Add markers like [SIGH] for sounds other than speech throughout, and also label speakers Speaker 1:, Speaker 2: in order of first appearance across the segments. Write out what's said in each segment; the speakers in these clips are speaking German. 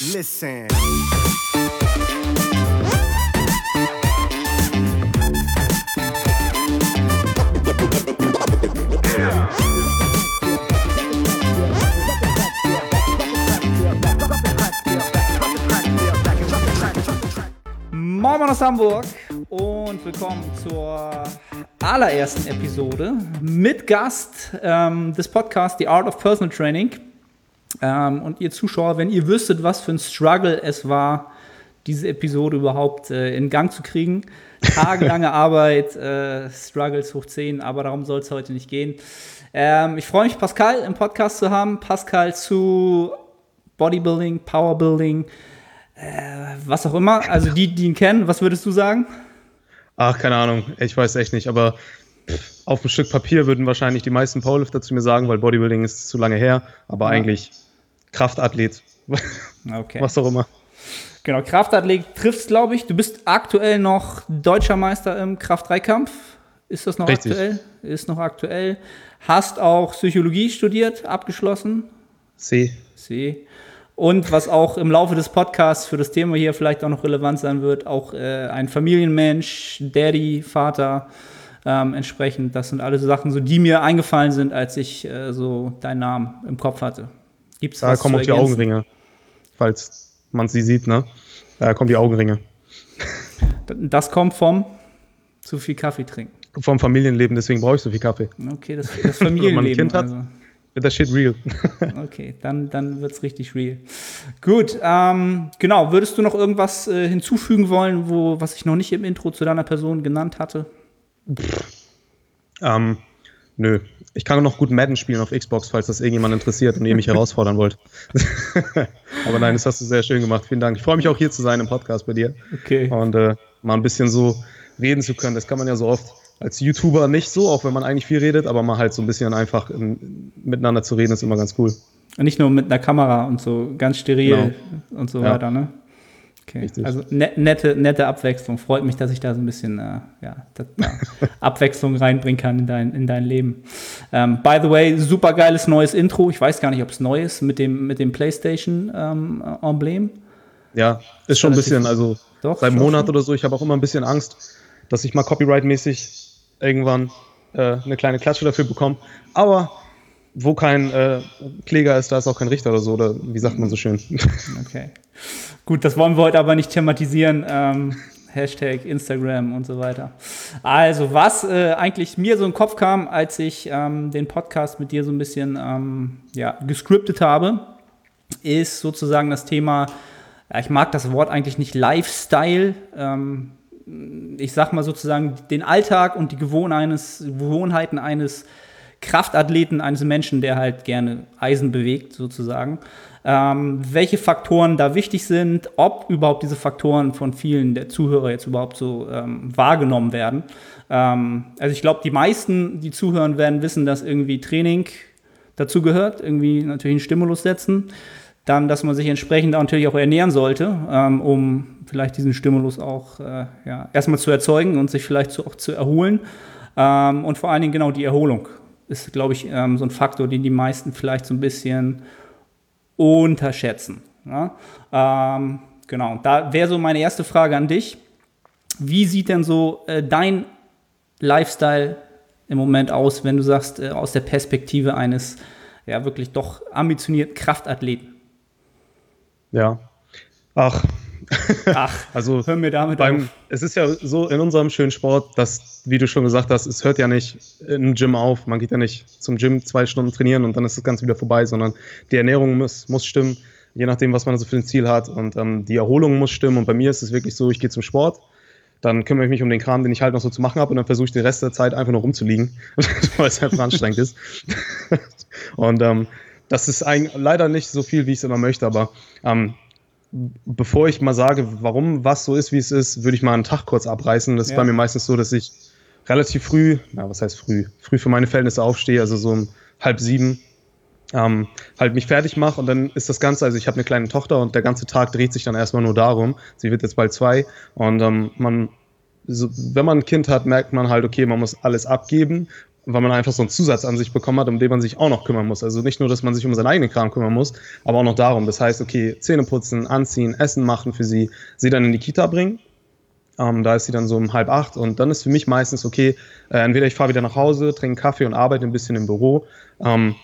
Speaker 1: Listen.
Speaker 2: Moin aus Hamburg und willkommen zur allerersten Episode mit Gast ähm, des Podcasts The Art of Personal Training. Ähm, und ihr Zuschauer, wenn ihr wüsstet, was für ein Struggle es war, diese Episode überhaupt äh, in Gang zu kriegen. Tagelange [LAUGHS] Arbeit, äh, Struggles hoch 10, aber darum soll es heute nicht gehen. Ähm, ich freue mich, Pascal im Podcast zu haben. Pascal zu Bodybuilding, Powerbuilding, äh, was auch immer. Also die, die ihn kennen, was würdest du sagen?
Speaker 3: Ach, keine Ahnung. Ich weiß echt nicht. Aber auf ein Stück Papier würden wahrscheinlich die meisten Powerlifter zu mir sagen, weil Bodybuilding ist zu lange her. Aber ja. eigentlich Kraftathlet.
Speaker 2: Okay.
Speaker 3: Was auch immer.
Speaker 2: Genau, Kraftathlet triffst, glaube ich. Du bist aktuell noch deutscher Meister im Kraft-3-Kampf. Ist das noch
Speaker 3: Richtig.
Speaker 2: aktuell? Ist noch aktuell. Hast auch Psychologie studiert, abgeschlossen.
Speaker 3: C.
Speaker 2: C. Und was auch im Laufe des Podcasts für das Thema hier vielleicht auch noch relevant sein wird, auch äh, ein Familienmensch, Daddy, Vater, ähm, entsprechend. Das sind alles Sachen, so, die mir eingefallen sind, als ich äh, so deinen Namen im Kopf hatte.
Speaker 3: Gibt's da kommen auch die Augenringe, falls man sie sieht, ne? Da kommen die Augenringe. [LAUGHS]
Speaker 2: Das kommt vom zu viel Kaffee trinken.
Speaker 3: Vom Familienleben, deswegen brauche ich so viel Kaffee.
Speaker 2: Okay, das, [LAUGHS] das Familienleben. Wenn
Speaker 3: man ein Kind hat,
Speaker 2: also.
Speaker 3: wird das shit real. [LAUGHS]
Speaker 2: okay, dann, dann wird es richtig real. Gut, ähm, genau. Würdest du noch irgendwas äh, hinzufügen wollen, wo, was ich noch nicht im Intro zu deiner Person genannt hatte?
Speaker 3: Ähm, nö. Ich kann noch gut Madden spielen auf Xbox, falls das irgendjemand interessiert und ihr mich [LAUGHS] herausfordern wollt. [LAUGHS] Aber nein, das hast du sehr schön gemacht. Vielen Dank. Ich freue mich auch hier zu sein im Podcast bei dir.
Speaker 2: Okay.
Speaker 3: Und äh, mal ein bisschen so reden zu können. Das kann man ja so oft als YouTuber nicht so, auch wenn man eigentlich viel redet, aber mal halt so ein bisschen einfach in, miteinander zu reden, ist immer ganz cool.
Speaker 2: Und nicht nur mit einer Kamera und so ganz steril genau. und so ja. weiter, ne? Okay. Richtig. Also ne, nette, nette Abwechslung. Freut mich, dass ich da so ein bisschen äh, ja, das, [LAUGHS] ja, Abwechslung reinbringen kann in dein, in dein Leben. Ähm, by the way, super geiles neues Intro. Ich weiß gar nicht, ob es neu ist mit dem, mit dem PlayStation-Emblem. Ähm,
Speaker 3: ja, ist schon ein bisschen, also doch, seit einem Monat schon. oder so. Ich habe auch immer ein bisschen Angst, dass ich mal copyright-mäßig irgendwann äh, eine kleine Klatsche dafür bekomme. Aber wo kein äh, Kläger ist, da ist auch kein Richter oder so, oder wie sagt man so schön. [LAUGHS]
Speaker 2: Okay. Gut, das wollen wir heute aber nicht thematisieren. Ähm, Hashtag Instagram und so weiter. Also, was äh, eigentlich mir so den Kopf kam, als ich ähm, den Podcast mit dir so ein bisschen ähm, ja, gescriptet habe, ist sozusagen das Thema, ja, ich mag das Wort eigentlich nicht Lifestyle. Ähm, ich sag mal sozusagen den Alltag und die Gewohnheiten eines Kraftathleten, eines Menschen, der halt gerne Eisen bewegt, sozusagen. Ähm, welche Faktoren da wichtig sind, ob überhaupt diese Faktoren von vielen der Zuhörer jetzt überhaupt so ähm, wahrgenommen werden. Ähm, also ich glaube, die meisten, die zuhören, werden wissen, dass irgendwie Training dazu gehört, irgendwie natürlich einen Stimulus setzen. Dann, dass man sich entsprechend natürlich auch ernähren sollte, ähm, um vielleicht diesen Stimulus auch äh, ja, erstmal zu erzeugen und sich vielleicht zu, auch zu erholen. Ähm, und vor allen Dingen genau die Erholung ist, glaube ich, ähm, so ein Faktor, den die meisten vielleicht so ein bisschen unterschätzen. Ja? Ähm, genau, da wäre so meine erste Frage an dich. Wie sieht denn so äh, dein Lifestyle im Moment aus, wenn du sagst, äh, aus der Perspektive eines ja wirklich doch ambitionierten Kraftathleten?
Speaker 3: Ja. Ach,
Speaker 2: Ach, [LAUGHS] also hör mir damit
Speaker 3: beim, auf. Es ist ja so in unserem schönen Sport, dass, wie du schon gesagt hast, es hört ja nicht im Gym auf. Man geht ja nicht zum Gym zwei Stunden trainieren und dann ist das Ganze wieder vorbei, sondern die Ernährung muss, muss stimmen, je nachdem, was man so für ein Ziel hat. Und ähm, die Erholung muss stimmen. Und bei mir ist es wirklich so, ich gehe zum Sport, dann kümmere ich mich um den Kram, den ich halt noch so zu machen habe und dann versuche ich den Rest der Zeit einfach nur rumzuliegen, [LAUGHS] weil es einfach anstrengend ist. [LAUGHS] und ähm, das ist eigentlich leider nicht so viel, wie ich es immer möchte, aber ähm, bevor ich mal sage, warum was so ist, wie es ist, würde ich mal einen Tag kurz abreißen. Das ja. ist bei mir meistens so, dass ich relativ früh, na, was heißt früh? Früh für meine Verhältnisse aufstehe, also so um halb sieben, ähm, halt mich fertig mache und dann ist das Ganze, also ich habe eine kleine Tochter und der ganze Tag dreht sich dann erstmal nur darum. Sie wird jetzt bald zwei und ähm, man, so, wenn man ein Kind hat, merkt man halt, okay, man muss alles abgeben weil man einfach so einen Zusatz an sich bekommen hat, um den man sich auch noch kümmern muss. Also nicht nur, dass man sich um seinen eigenen Kram kümmern muss, aber auch noch darum. Das heißt, okay, Zähne putzen, anziehen, Essen machen für sie, sie dann in die Kita bringen. Ähm, da ist sie dann so um halb acht und dann ist für mich meistens okay, äh, entweder ich fahre wieder nach Hause, trinke Kaffee und arbeite ein bisschen im Büro, ähm,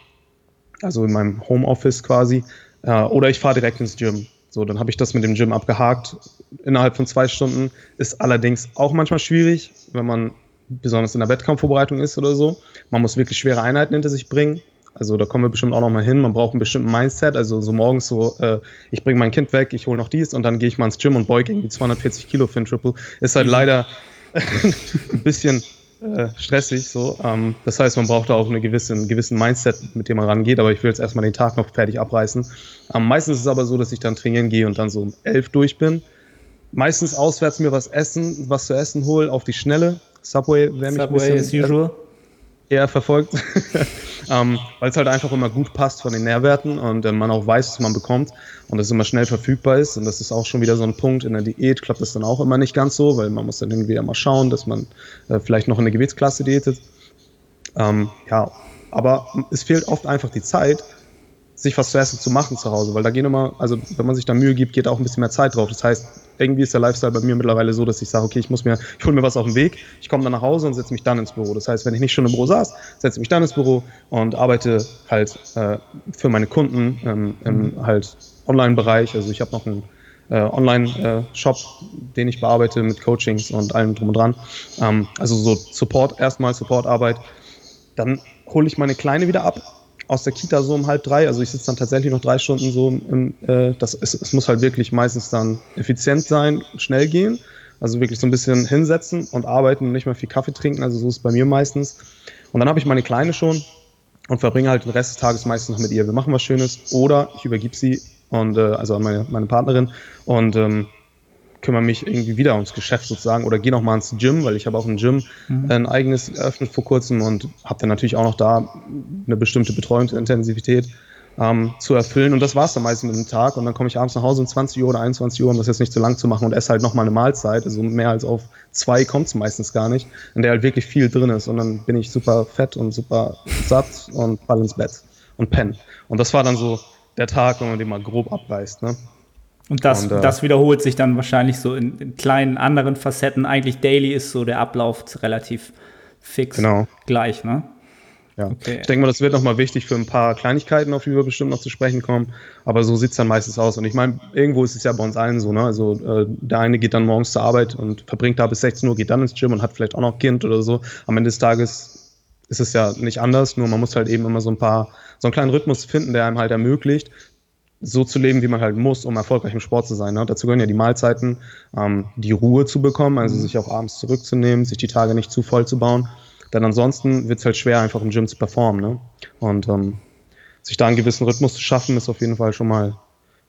Speaker 3: also in meinem Homeoffice quasi, äh, oder ich fahre direkt ins Gym. So, dann habe ich das mit dem Gym abgehakt innerhalb von zwei Stunden. Ist allerdings auch manchmal schwierig, wenn man besonders in der Wettkampfvorbereitung ist oder so. Man muss wirklich schwere Einheiten hinter sich bringen. Also da kommen wir bestimmt auch noch mal hin. Man braucht einen bestimmten Mindset. Also so morgens so, äh, ich bringe mein Kind weg, ich hole noch dies und dann gehe ich mal ins Gym und beuge irgendwie 240 Kilo für ein Triple. Ist halt leider [LAUGHS] ein bisschen äh, stressig so. Ähm, das heißt, man braucht da auch eine gewisse, einen gewissen Mindset, mit dem man rangeht. Aber ich will jetzt erstmal den Tag noch fertig abreißen. Ähm, meistens ist es aber so, dass ich dann trainieren gehe und dann so um elf durch bin. Meistens auswärts mir was essen, was zu essen hole, auf die Schnelle. Subway wäre mich
Speaker 2: Subway as usual.
Speaker 3: eher verfolgt, [LAUGHS] ähm, weil es halt einfach immer gut passt von den Nährwerten und äh, man auch weiß, was man bekommt und es immer schnell verfügbar ist. Und das ist auch schon wieder so ein Punkt. In der Diät klappt das dann auch immer nicht ganz so, weil man muss dann irgendwie immer schauen, dass man äh, vielleicht noch in eine Gewichtsklasse diätet. Ähm, ja, aber es fehlt oft einfach die Zeit, sich was zu essen zu machen zu Hause, weil da gehen immer, also wenn man sich da Mühe gibt, geht auch ein bisschen mehr Zeit drauf. Das heißt, irgendwie ist der Lifestyle bei mir mittlerweile so, dass ich sage, okay, ich muss mir, ich hole mir was auf den Weg, ich komme dann nach Hause und setze mich dann ins Büro. Das heißt, wenn ich nicht schon im Büro saß, setze ich mich dann ins Büro und arbeite halt äh, für meine Kunden ähm, im halt Online-Bereich. Also ich habe noch einen äh, Online-Shop, den ich bearbeite mit Coachings und allem drum und dran. Ähm, also so Support erstmal, Supportarbeit. Dann hole ich meine Kleine wieder ab aus der Kita so um halb drei. Also ich sitze dann tatsächlich noch drei Stunden so im, äh, das, es, es muss halt wirklich meistens dann effizient sein, schnell gehen. Also wirklich so ein bisschen hinsetzen und arbeiten und nicht mehr viel Kaffee trinken. Also so ist es bei mir meistens. Und dann habe ich meine Kleine schon und verbringe halt den Rest des Tages meistens noch mit ihr. Wir machen was Schönes oder ich übergib sie und äh, also an meine, meine Partnerin und ähm, kümmere mich irgendwie wieder ums Geschäft sozusagen oder gehe noch mal ins Gym, weil ich habe auch ein Gym
Speaker 2: Mhm.
Speaker 3: ein eigenes eröffnet vor kurzem und habe dann natürlich auch noch da eine bestimmte Betreuungsintensivität ähm, zu erfüllen. Und das war es dann meistens mit dem Tag. Und dann komme ich abends nach Hause um 20 Uhr oder 21 Uhr, um das jetzt nicht zu lang zu machen und esse halt noch mal eine Mahlzeit, also mehr als auf zwei kommt es meistens gar nicht, in der halt wirklich viel drin ist. Und dann bin ich super fett und super satt und fall ins Bett und penne und das war dann so der Tag, wenn man den mal grob abreißt, ne?
Speaker 2: Und das,
Speaker 3: Und, äh,
Speaker 2: das wiederholt sich dann wahrscheinlich so in, in kleinen anderen Facetten. Eigentlich daily ist so der Ablauf relativ fix
Speaker 3: Genau.
Speaker 2: gleich, ne?
Speaker 3: Ja.
Speaker 2: Okay.
Speaker 3: Ich denke mal, das wird nochmal wichtig für ein paar Kleinigkeiten, auf die wir bestimmt noch zu sprechen kommen. Aber so sieht's dann meistens aus. Und ich meine, irgendwo ist es ja bei uns allen so. Ne? Also äh, der eine geht dann morgens zur Arbeit und verbringt da bis 16 Uhr, geht dann ins Gym und hat vielleicht auch noch Kind oder so. Am Ende des Tages ist es ja nicht anders, nur man muss halt eben immer so ein paar, so einen kleinen Rhythmus finden, der einem halt ermöglicht, so zu leben, wie man halt muss, um erfolgreich im Sport zu sein. Ne? Dazu gehören ja die Mahlzeiten, ähm, die Ruhe zu bekommen, also sich auch abends zurückzunehmen, sich die Tage nicht zu voll zu bauen. Denn ansonsten wird es halt schwer, einfach im Gym zu performen. Ne? Und ähm, sich da einen gewissen Rhythmus zu schaffen, ist auf jeden Fall schon mal,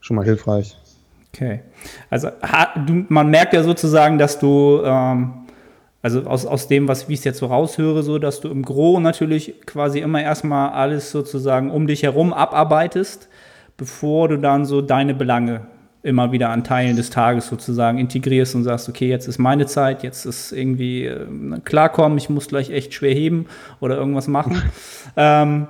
Speaker 3: schon mal hilfreich.
Speaker 2: Okay. Also man merkt ja sozusagen, dass du, ähm, also aus, aus dem, was wie ich es jetzt so raushöre, so, dass du im Gro natürlich quasi immer erstmal alles sozusagen um dich herum abarbeitest, bevor du dann so deine Belange immer wieder an Teilen des Tages sozusagen integrierst und sagst, okay, jetzt ist meine Zeit, jetzt ist irgendwie äh, klarkommen, ich muss gleich echt schwer heben oder irgendwas machen. [LAUGHS] ähm,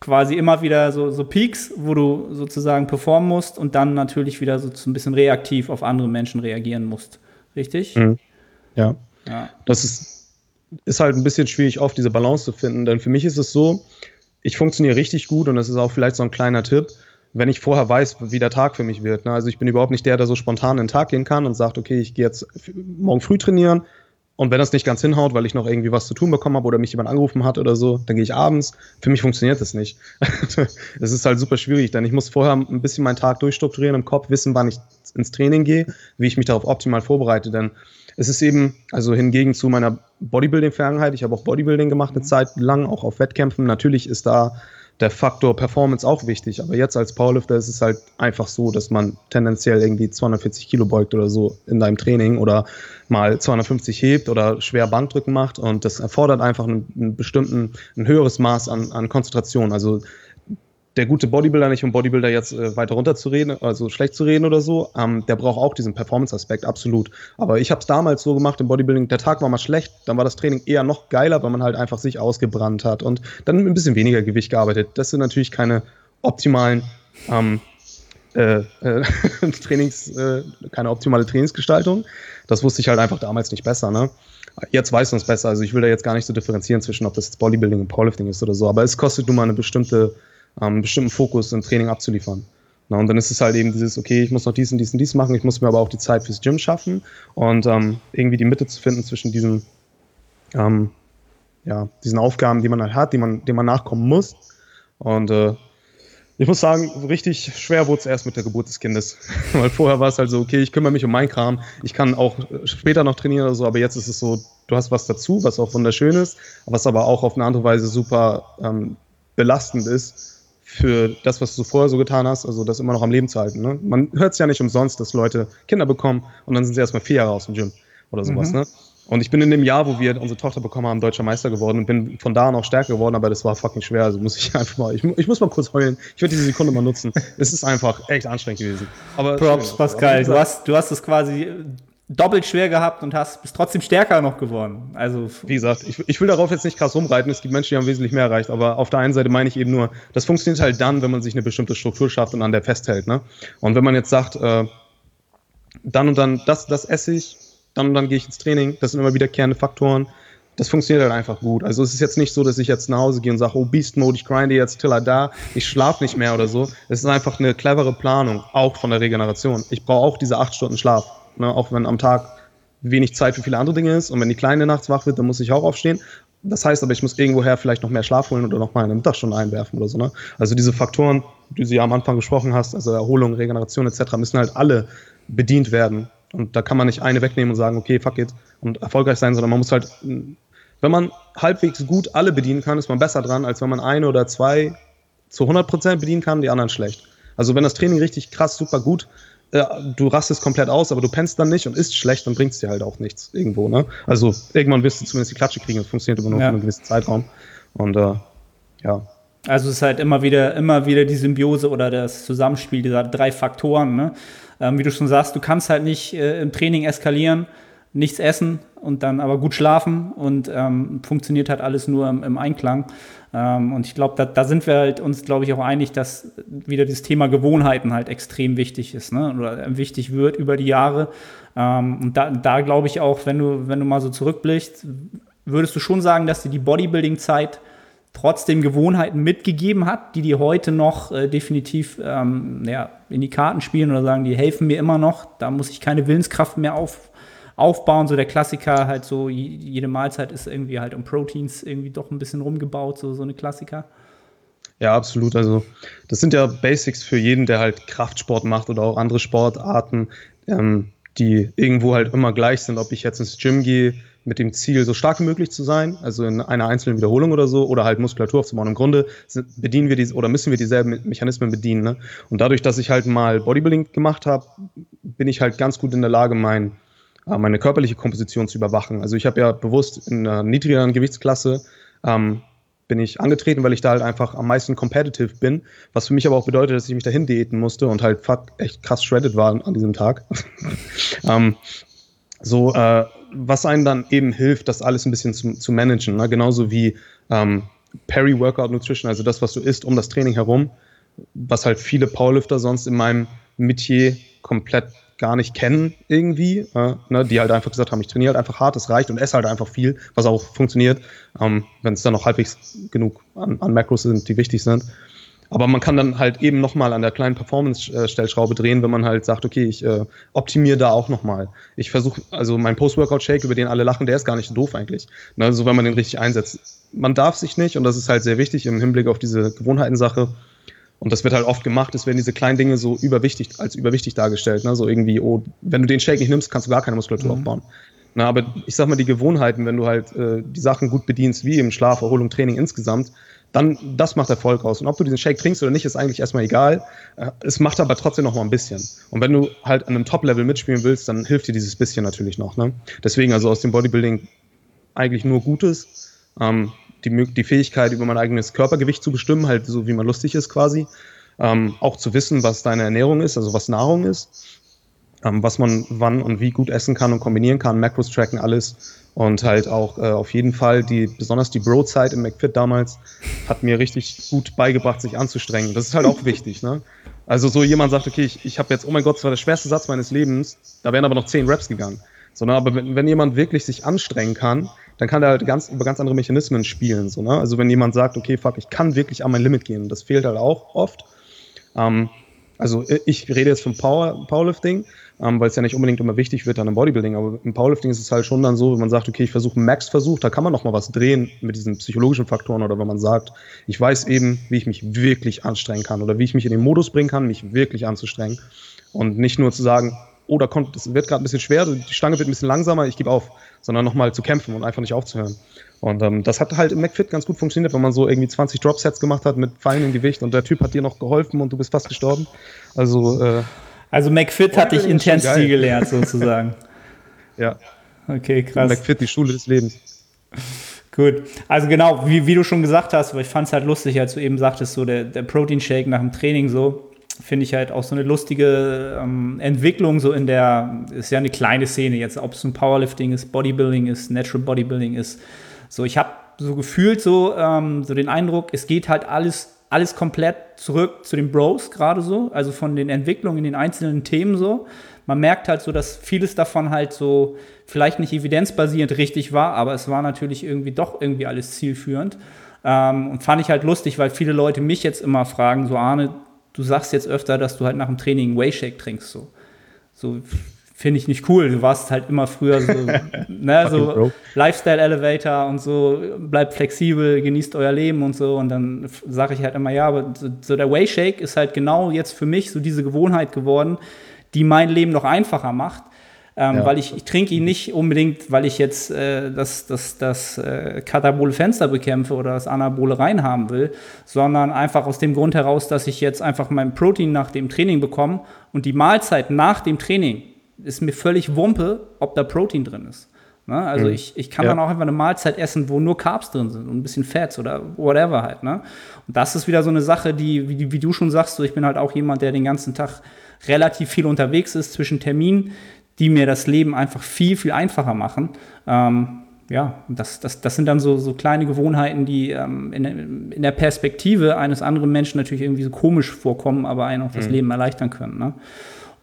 Speaker 2: quasi immer wieder so, so Peaks, wo du sozusagen performen musst und dann natürlich wieder so ein bisschen reaktiv auf andere Menschen reagieren musst. Richtig?
Speaker 3: Mhm. Ja.
Speaker 2: Ja.
Speaker 3: Das ist, ist halt ein bisschen schwierig, oft diese Balance zu finden. Denn für mich ist es so, ich funktioniere richtig gut und das ist auch vielleicht so ein kleiner Tipp, wenn ich vorher weiß, wie der Tag für mich wird. Ne? Also ich bin überhaupt nicht der, der so spontan in den Tag gehen kann und sagt, okay, ich gehe jetzt morgen früh trainieren und wenn das nicht ganz hinhaut, weil ich noch irgendwie was zu tun bekommen habe oder mich jemand angerufen hat oder so, dann gehe ich abends. Für mich funktioniert das nicht. [LAUGHS] Es ist halt super schwierig, denn ich muss vorher ein bisschen meinen Tag durchstrukturieren im Kopf, wissen, wann ich ins Training gehe, wie ich mich darauf optimal vorbereite. Denn es ist eben, also hingegen zu meiner Bodybuilding-Vergangenheit, ich habe auch Bodybuilding gemacht eine Zeit lang, auch auf Wettkämpfen. Natürlich ist da der Faktor Performance auch wichtig, aber jetzt als Powerlifter ist es halt einfach so, dass man tendenziell irgendwie 240 Kilo beugt oder so in deinem Training oder mal 250 hebt oder schwer Bankdrücken macht und das erfordert einfach einen, einen bestimmten, ein höheres Maß an, an Konzentration. Also der gute Bodybuilder nicht, um Bodybuilder jetzt äh, weiter runterzureden, also schlecht zu reden oder so, ähm, der braucht auch diesen Performance-Aspekt, absolut. Aber ich habe es damals so gemacht im Bodybuilding, der Tag war mal schlecht, dann war das Training eher noch geiler, weil man halt einfach sich ausgebrannt hat und dann ein bisschen weniger Gewicht gearbeitet. Das sind natürlich keine optimalen ähm, äh, äh, [LAUGHS] Trainings, äh, keine optimale Trainingsgestaltung. Das wusste ich halt einfach damals nicht besser, ne? Jetzt weiß man es besser. Also ich will da jetzt gar nicht so differenzieren zwischen, ob das jetzt Bodybuilding und Powerlifting ist oder so. Aber es kostet nun mal eine bestimmte, ähm, bestimmten Fokus im Training abzuliefern. Na, und dann ist es halt eben dieses, okay, ich muss noch dies und dies und dies machen, ich muss mir aber auch die Zeit fürs Gym schaffen und ähm, irgendwie die Mitte zu finden zwischen diesen, ähm, ja, diesen Aufgaben, die man halt hat, die man, denen man nachkommen muss. Und äh, ich muss sagen, richtig schwer wurde es erst mit der Geburt des Kindes. [LAUGHS] Weil vorher war es halt so, okay, ich kümmere mich um meinen Kram, ich kann auch später noch trainieren oder so, aber jetzt ist es so, du hast was dazu, was auch wunderschön ist, was aber auch auf eine andere Weise super ähm, belastend ist für das, was du vorher so getan hast, also das immer noch am Leben zu halten. Ne? Man hört es ja nicht umsonst, dass Leute Kinder bekommen und dann sind sie erstmal vier Jahre aus dem Gym oder sowas. Mhm. Ne? Und ich bin in dem Jahr, wo wir unsere Tochter bekommen haben, deutscher Meister geworden und bin von da an auch stärker geworden, aber das war fucking schwer. Also muss ich [LAUGHS] einfach mal, ich, ich muss mal kurz heulen. Ich werde diese Sekunde mal nutzen. es ist einfach echt anstrengend gewesen.
Speaker 2: Aber Props, schön, Pascal. Du hast, du hast es quasi doppelt schwer gehabt und hast bist trotzdem stärker noch geworden. Also
Speaker 3: wie gesagt, ich, ich will darauf jetzt nicht krass rumreiten. Es gibt Menschen, die haben wesentlich mehr erreicht. Aber auf der einen Seite meine ich eben nur, das funktioniert halt dann, wenn man sich eine bestimmte Struktur schafft und an der festhält. Ne? Und wenn man jetzt sagt, äh, dann und dann, das, das esse ich, dann und dann gehe ich ins Training. Das sind immer wiederkehrende Faktoren. Das funktioniert halt einfach gut. Also es ist jetzt nicht so, dass ich jetzt nach Hause gehe und sage, oh Beast Mode, ich grinde jetzt till I da, ich schlafe nicht mehr oder so. Es ist einfach eine clevere Planung, auch von der Regeneration. Ich brauche auch diese acht Stunden Schlaf, ne? auch wenn am Tag wenig Zeit für viele andere Dinge ist und wenn die Kleine nachts wach wird, dann muss ich auch aufstehen. Das heißt aber, ich muss irgendwoher vielleicht noch mehr Schlaf holen oder noch mal eine Mittagsstunde einwerfen oder so. Ne? Also diese Faktoren, die du ja am Anfang gesprochen hast, also Erholung, Regeneration etc., müssen halt alle bedient werden. Und da kann man nicht eine wegnehmen und sagen, okay, fuck it und erfolgreich sein, sondern man muss halt, wenn man halbwegs gut alle bedienen kann, ist man besser dran, als wenn man eine oder zwei zu 100% bedienen kann, die anderen schlecht. Also wenn das Training richtig krass, super gut, äh, du rastest komplett aus, aber du pennst dann nicht und isst schlecht, dann bringt es dir halt auch nichts irgendwo. Ne? Also irgendwann wirst du zumindest die Klatsche kriegen, das funktioniert immer nur ja. für einen gewissen Zeitraum. Und äh, ja.
Speaker 2: Also es ist halt immer wieder, immer wieder die Symbiose oder das Zusammenspiel dieser drei Faktoren, ne? Ähm, wie du schon sagst, du kannst halt nicht äh, im Training eskalieren, nichts essen und dann aber gut schlafen und ähm, funktioniert halt alles nur im, im Einklang. Ähm, und ich glaube, da, da, sind wir halt uns, glaube ich, auch einig, dass wieder das Thema Gewohnheiten halt extrem wichtig ist ne? oder wichtig wird über die Jahre. Ähm, und da, da glaube ich auch, wenn du, wenn du mal so zurückblickst, würdest du schon sagen, dass dir die Bodybuilding-Zeit trotzdem Gewohnheiten mitgegeben hat, die die heute noch äh, definitiv ähm, ja, in die Karten spielen oder sagen, die helfen mir immer noch. Da muss ich keine Willenskraft mehr auf, aufbauen. So der Klassiker halt so, jede Mahlzeit ist irgendwie halt um Proteins irgendwie doch ein bisschen rumgebaut, so, so eine Klassiker.
Speaker 3: Ja, absolut. Also das sind ja Basics für jeden, der halt Kraftsport macht oder auch andere Sportarten, ähm, die irgendwo halt immer gleich sind. Ob ich jetzt ins Gym gehe, mit dem Ziel, so stark wie möglich zu sein, also in einer einzelnen Wiederholung oder so, oder halt Muskulatur aufzubauen. Im Grunde bedienen wir diese oder müssen wir dieselben Mechanismen bedienen. Ne? Und dadurch, dass ich halt mal Bodybuilding gemacht habe, bin ich halt ganz gut in der Lage, mein, äh, meine körperliche Komposition zu überwachen. Also ich habe ja bewusst in einer niedrigeren Gewichtsklasse ähm, bin ich angetreten, weil ich da halt einfach am meisten competitive bin, was für mich aber auch bedeutet, dass ich mich dahin diäten musste und halt echt krass shredded war an diesem Tag. [LAUGHS] ähm, so, äh, was einem dann eben hilft, das alles ein bisschen zu, zu managen. Ne? Genauso wie ähm, Peri-Workout Nutrition, also das, was du isst um das Training herum, was halt viele Powerlifter sonst in meinem Metier komplett gar nicht kennen irgendwie, äh, ne, die halt einfach gesagt haben, ich trainiere halt einfach hart, es reicht und esse halt einfach viel, was auch funktioniert, ähm, wenn es dann noch halbwegs genug an, an Macros sind, die wichtig sind. Aber man kann dann halt eben nochmal an der kleinen Performance-Stellschraube drehen, wenn man halt sagt, okay, ich äh, optimiere da auch nochmal. Ich versuche, also mein Post-Workout-Shake, über den alle lachen, der ist gar nicht doof eigentlich. Ne, so wenn man den richtig einsetzt. Man darf sich nicht, und das ist halt sehr wichtig im Hinblick auf diese Gewohnheitensache, und das wird halt oft gemacht, es werden diese kleinen Dinge so überwichtig, als überwichtig dargestellt. Ne? So irgendwie, oh, wenn du den Shake nicht nimmst, kannst du gar keine Muskulatur mhm. aufbauen. Na, aber ich sag mal, die Gewohnheiten, wenn du halt äh, die Sachen gut bedienst, wie im Schlaf, Erholung, Training insgesamt, dann das macht Erfolg aus. Und ob du diesen Shake trinkst oder nicht, ist eigentlich erstmal egal. Äh, es macht aber trotzdem noch mal ein bisschen. Und wenn du halt an einem Top-Level mitspielen willst, dann hilft dir dieses bisschen natürlich noch. Ne? Deswegen also aus dem Bodybuilding eigentlich nur Gutes. Ähm, die, die Fähigkeit, über mein eigenes Körpergewicht zu bestimmen, halt so wie man lustig ist quasi. Ähm, auch zu wissen, was deine Ernährung ist, also was Nahrung ist, ähm, was man wann und wie gut essen kann und kombinieren kann, Macros tracken, alles. Und halt auch äh, auf jeden Fall die, besonders die Bro-Zeit im McFit damals, hat mir richtig gut beigebracht, sich anzustrengen. Das ist halt auch wichtig, ne? Also so jemand sagt, okay, ich, ich habe jetzt, oh mein Gott, das war der schwerste Satz meines Lebens, da wären aber noch zehn Raps gegangen. Sondern aber wenn, wenn jemand wirklich sich anstrengen kann, dann kann er halt ganz, über ganz andere Mechanismen spielen. So, ne? Also wenn jemand sagt, okay, fuck, ich kann wirklich an mein Limit gehen, das fehlt halt auch oft. Ähm, also ich rede jetzt vom Power, Powerlifting, ähm, weil es ja nicht unbedingt immer wichtig wird dann im Bodybuilding, aber im Powerlifting ist es halt schon dann so, wenn man sagt, okay, ich versuche einen Max-Versuch, da kann man noch mal was drehen mit diesen psychologischen Faktoren oder wenn man sagt, ich weiß eben, wie ich mich wirklich anstrengen kann oder wie ich mich in den Modus bringen kann, mich wirklich anzustrengen und nicht nur zu sagen, oh, da kommt, es wird gerade ein bisschen schwer, die Stange wird ein bisschen langsamer, ich gebe auf, sondern nochmal zu kämpfen und einfach nicht aufzuhören. Und ähm, das hat halt im McFit ganz gut funktioniert, wenn man so irgendwie 20 Drop-Sets gemacht hat mit feinem Gewicht und der Typ hat dir noch geholfen und du bist fast gestorben. Also, äh,
Speaker 2: also McFit hat dich Intensity gelehrt, sozusagen. [LAUGHS]
Speaker 3: ja.
Speaker 2: Okay, krass.
Speaker 3: McFit, die Schule des Lebens.
Speaker 2: Gut, also genau, wie, wie du schon gesagt hast, weil ich fand es halt lustig, als du eben sagtest, so der, der Protein Shake nach dem Training so, finde ich halt auch so eine lustige ähm, Entwicklung, so in der, ist ja eine kleine Szene jetzt, ob es ein Powerlifting ist, Bodybuilding ist, Natural Bodybuilding ist. So, ich habe so gefühlt so, ähm, so den Eindruck, es geht halt alles, alles komplett zurück zu den Bros gerade so, also von den Entwicklungen in den einzelnen Themen so. Man merkt halt so, dass vieles davon halt so vielleicht nicht evidenzbasierend richtig war, aber es war natürlich irgendwie doch irgendwie alles zielführend. Ähm, und fand ich halt lustig, weil viele Leute mich jetzt immer fragen, so Arne, du sagst jetzt öfter, dass du halt nach dem Training Wayshake trinkst. So, so finde ich nicht cool. Du warst halt immer früher so, [LAUGHS] ne, so Lifestyle Elevator und so, bleibt flexibel, genießt euer Leben und so. Und dann sage ich halt immer, ja, aber so der Wayshake ist halt genau jetzt für mich so diese Gewohnheit geworden, die mein Leben noch einfacher macht. Ähm, ja. Weil ich, ich trinke ihn nicht unbedingt, weil ich jetzt äh, das, das, das äh, katabole Fenster bekämpfe oder das Anabole reinhaben will, sondern einfach aus dem Grund heraus, dass ich jetzt einfach mein Protein nach dem Training bekomme und die Mahlzeit nach dem Training ist mir völlig Wumpe, ob da Protein drin ist. Ne? Also mhm. ich, ich kann ja. dann auch einfach eine Mahlzeit essen, wo nur Carbs drin sind und ein bisschen Fats oder whatever halt. Ne? Und das ist wieder so eine Sache, die, wie, wie du schon sagst, so ich bin halt auch jemand, der den ganzen Tag relativ viel unterwegs ist zwischen Terminen die mir das Leben einfach viel, viel einfacher machen. Ähm, ja, das, das, das sind dann so, so kleine Gewohnheiten, die ähm, in, in, der Perspektive eines anderen Menschen natürlich irgendwie so komisch vorkommen, aber einen auch das mhm. Leben erleichtern können. Ne?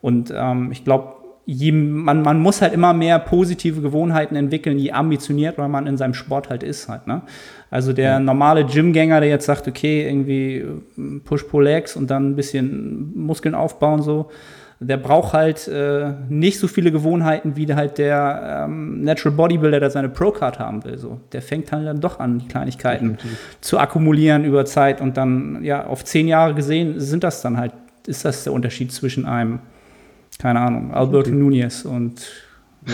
Speaker 2: Und ähm, ich glaube, man, man muss halt immer mehr positive Gewohnheiten entwickeln, je ambitionierter man in seinem Sport halt ist halt. Ne? Also der normale Gymgänger, der jetzt sagt, okay, irgendwie Push-Pull-Legs und dann ein bisschen Muskeln aufbauen so, der braucht halt äh, nicht so viele Gewohnheiten wie halt der ähm, Natural Bodybuilder, der seine Pro-Card haben will. So. Der fängt halt dann doch an, die Kleinigkeiten Definitiv. zu akkumulieren über Zeit und dann, ja, auf zehn Jahre gesehen sind das dann halt, ist das der Unterschied zwischen einem, keine Ahnung, Alberto okay. Nunez und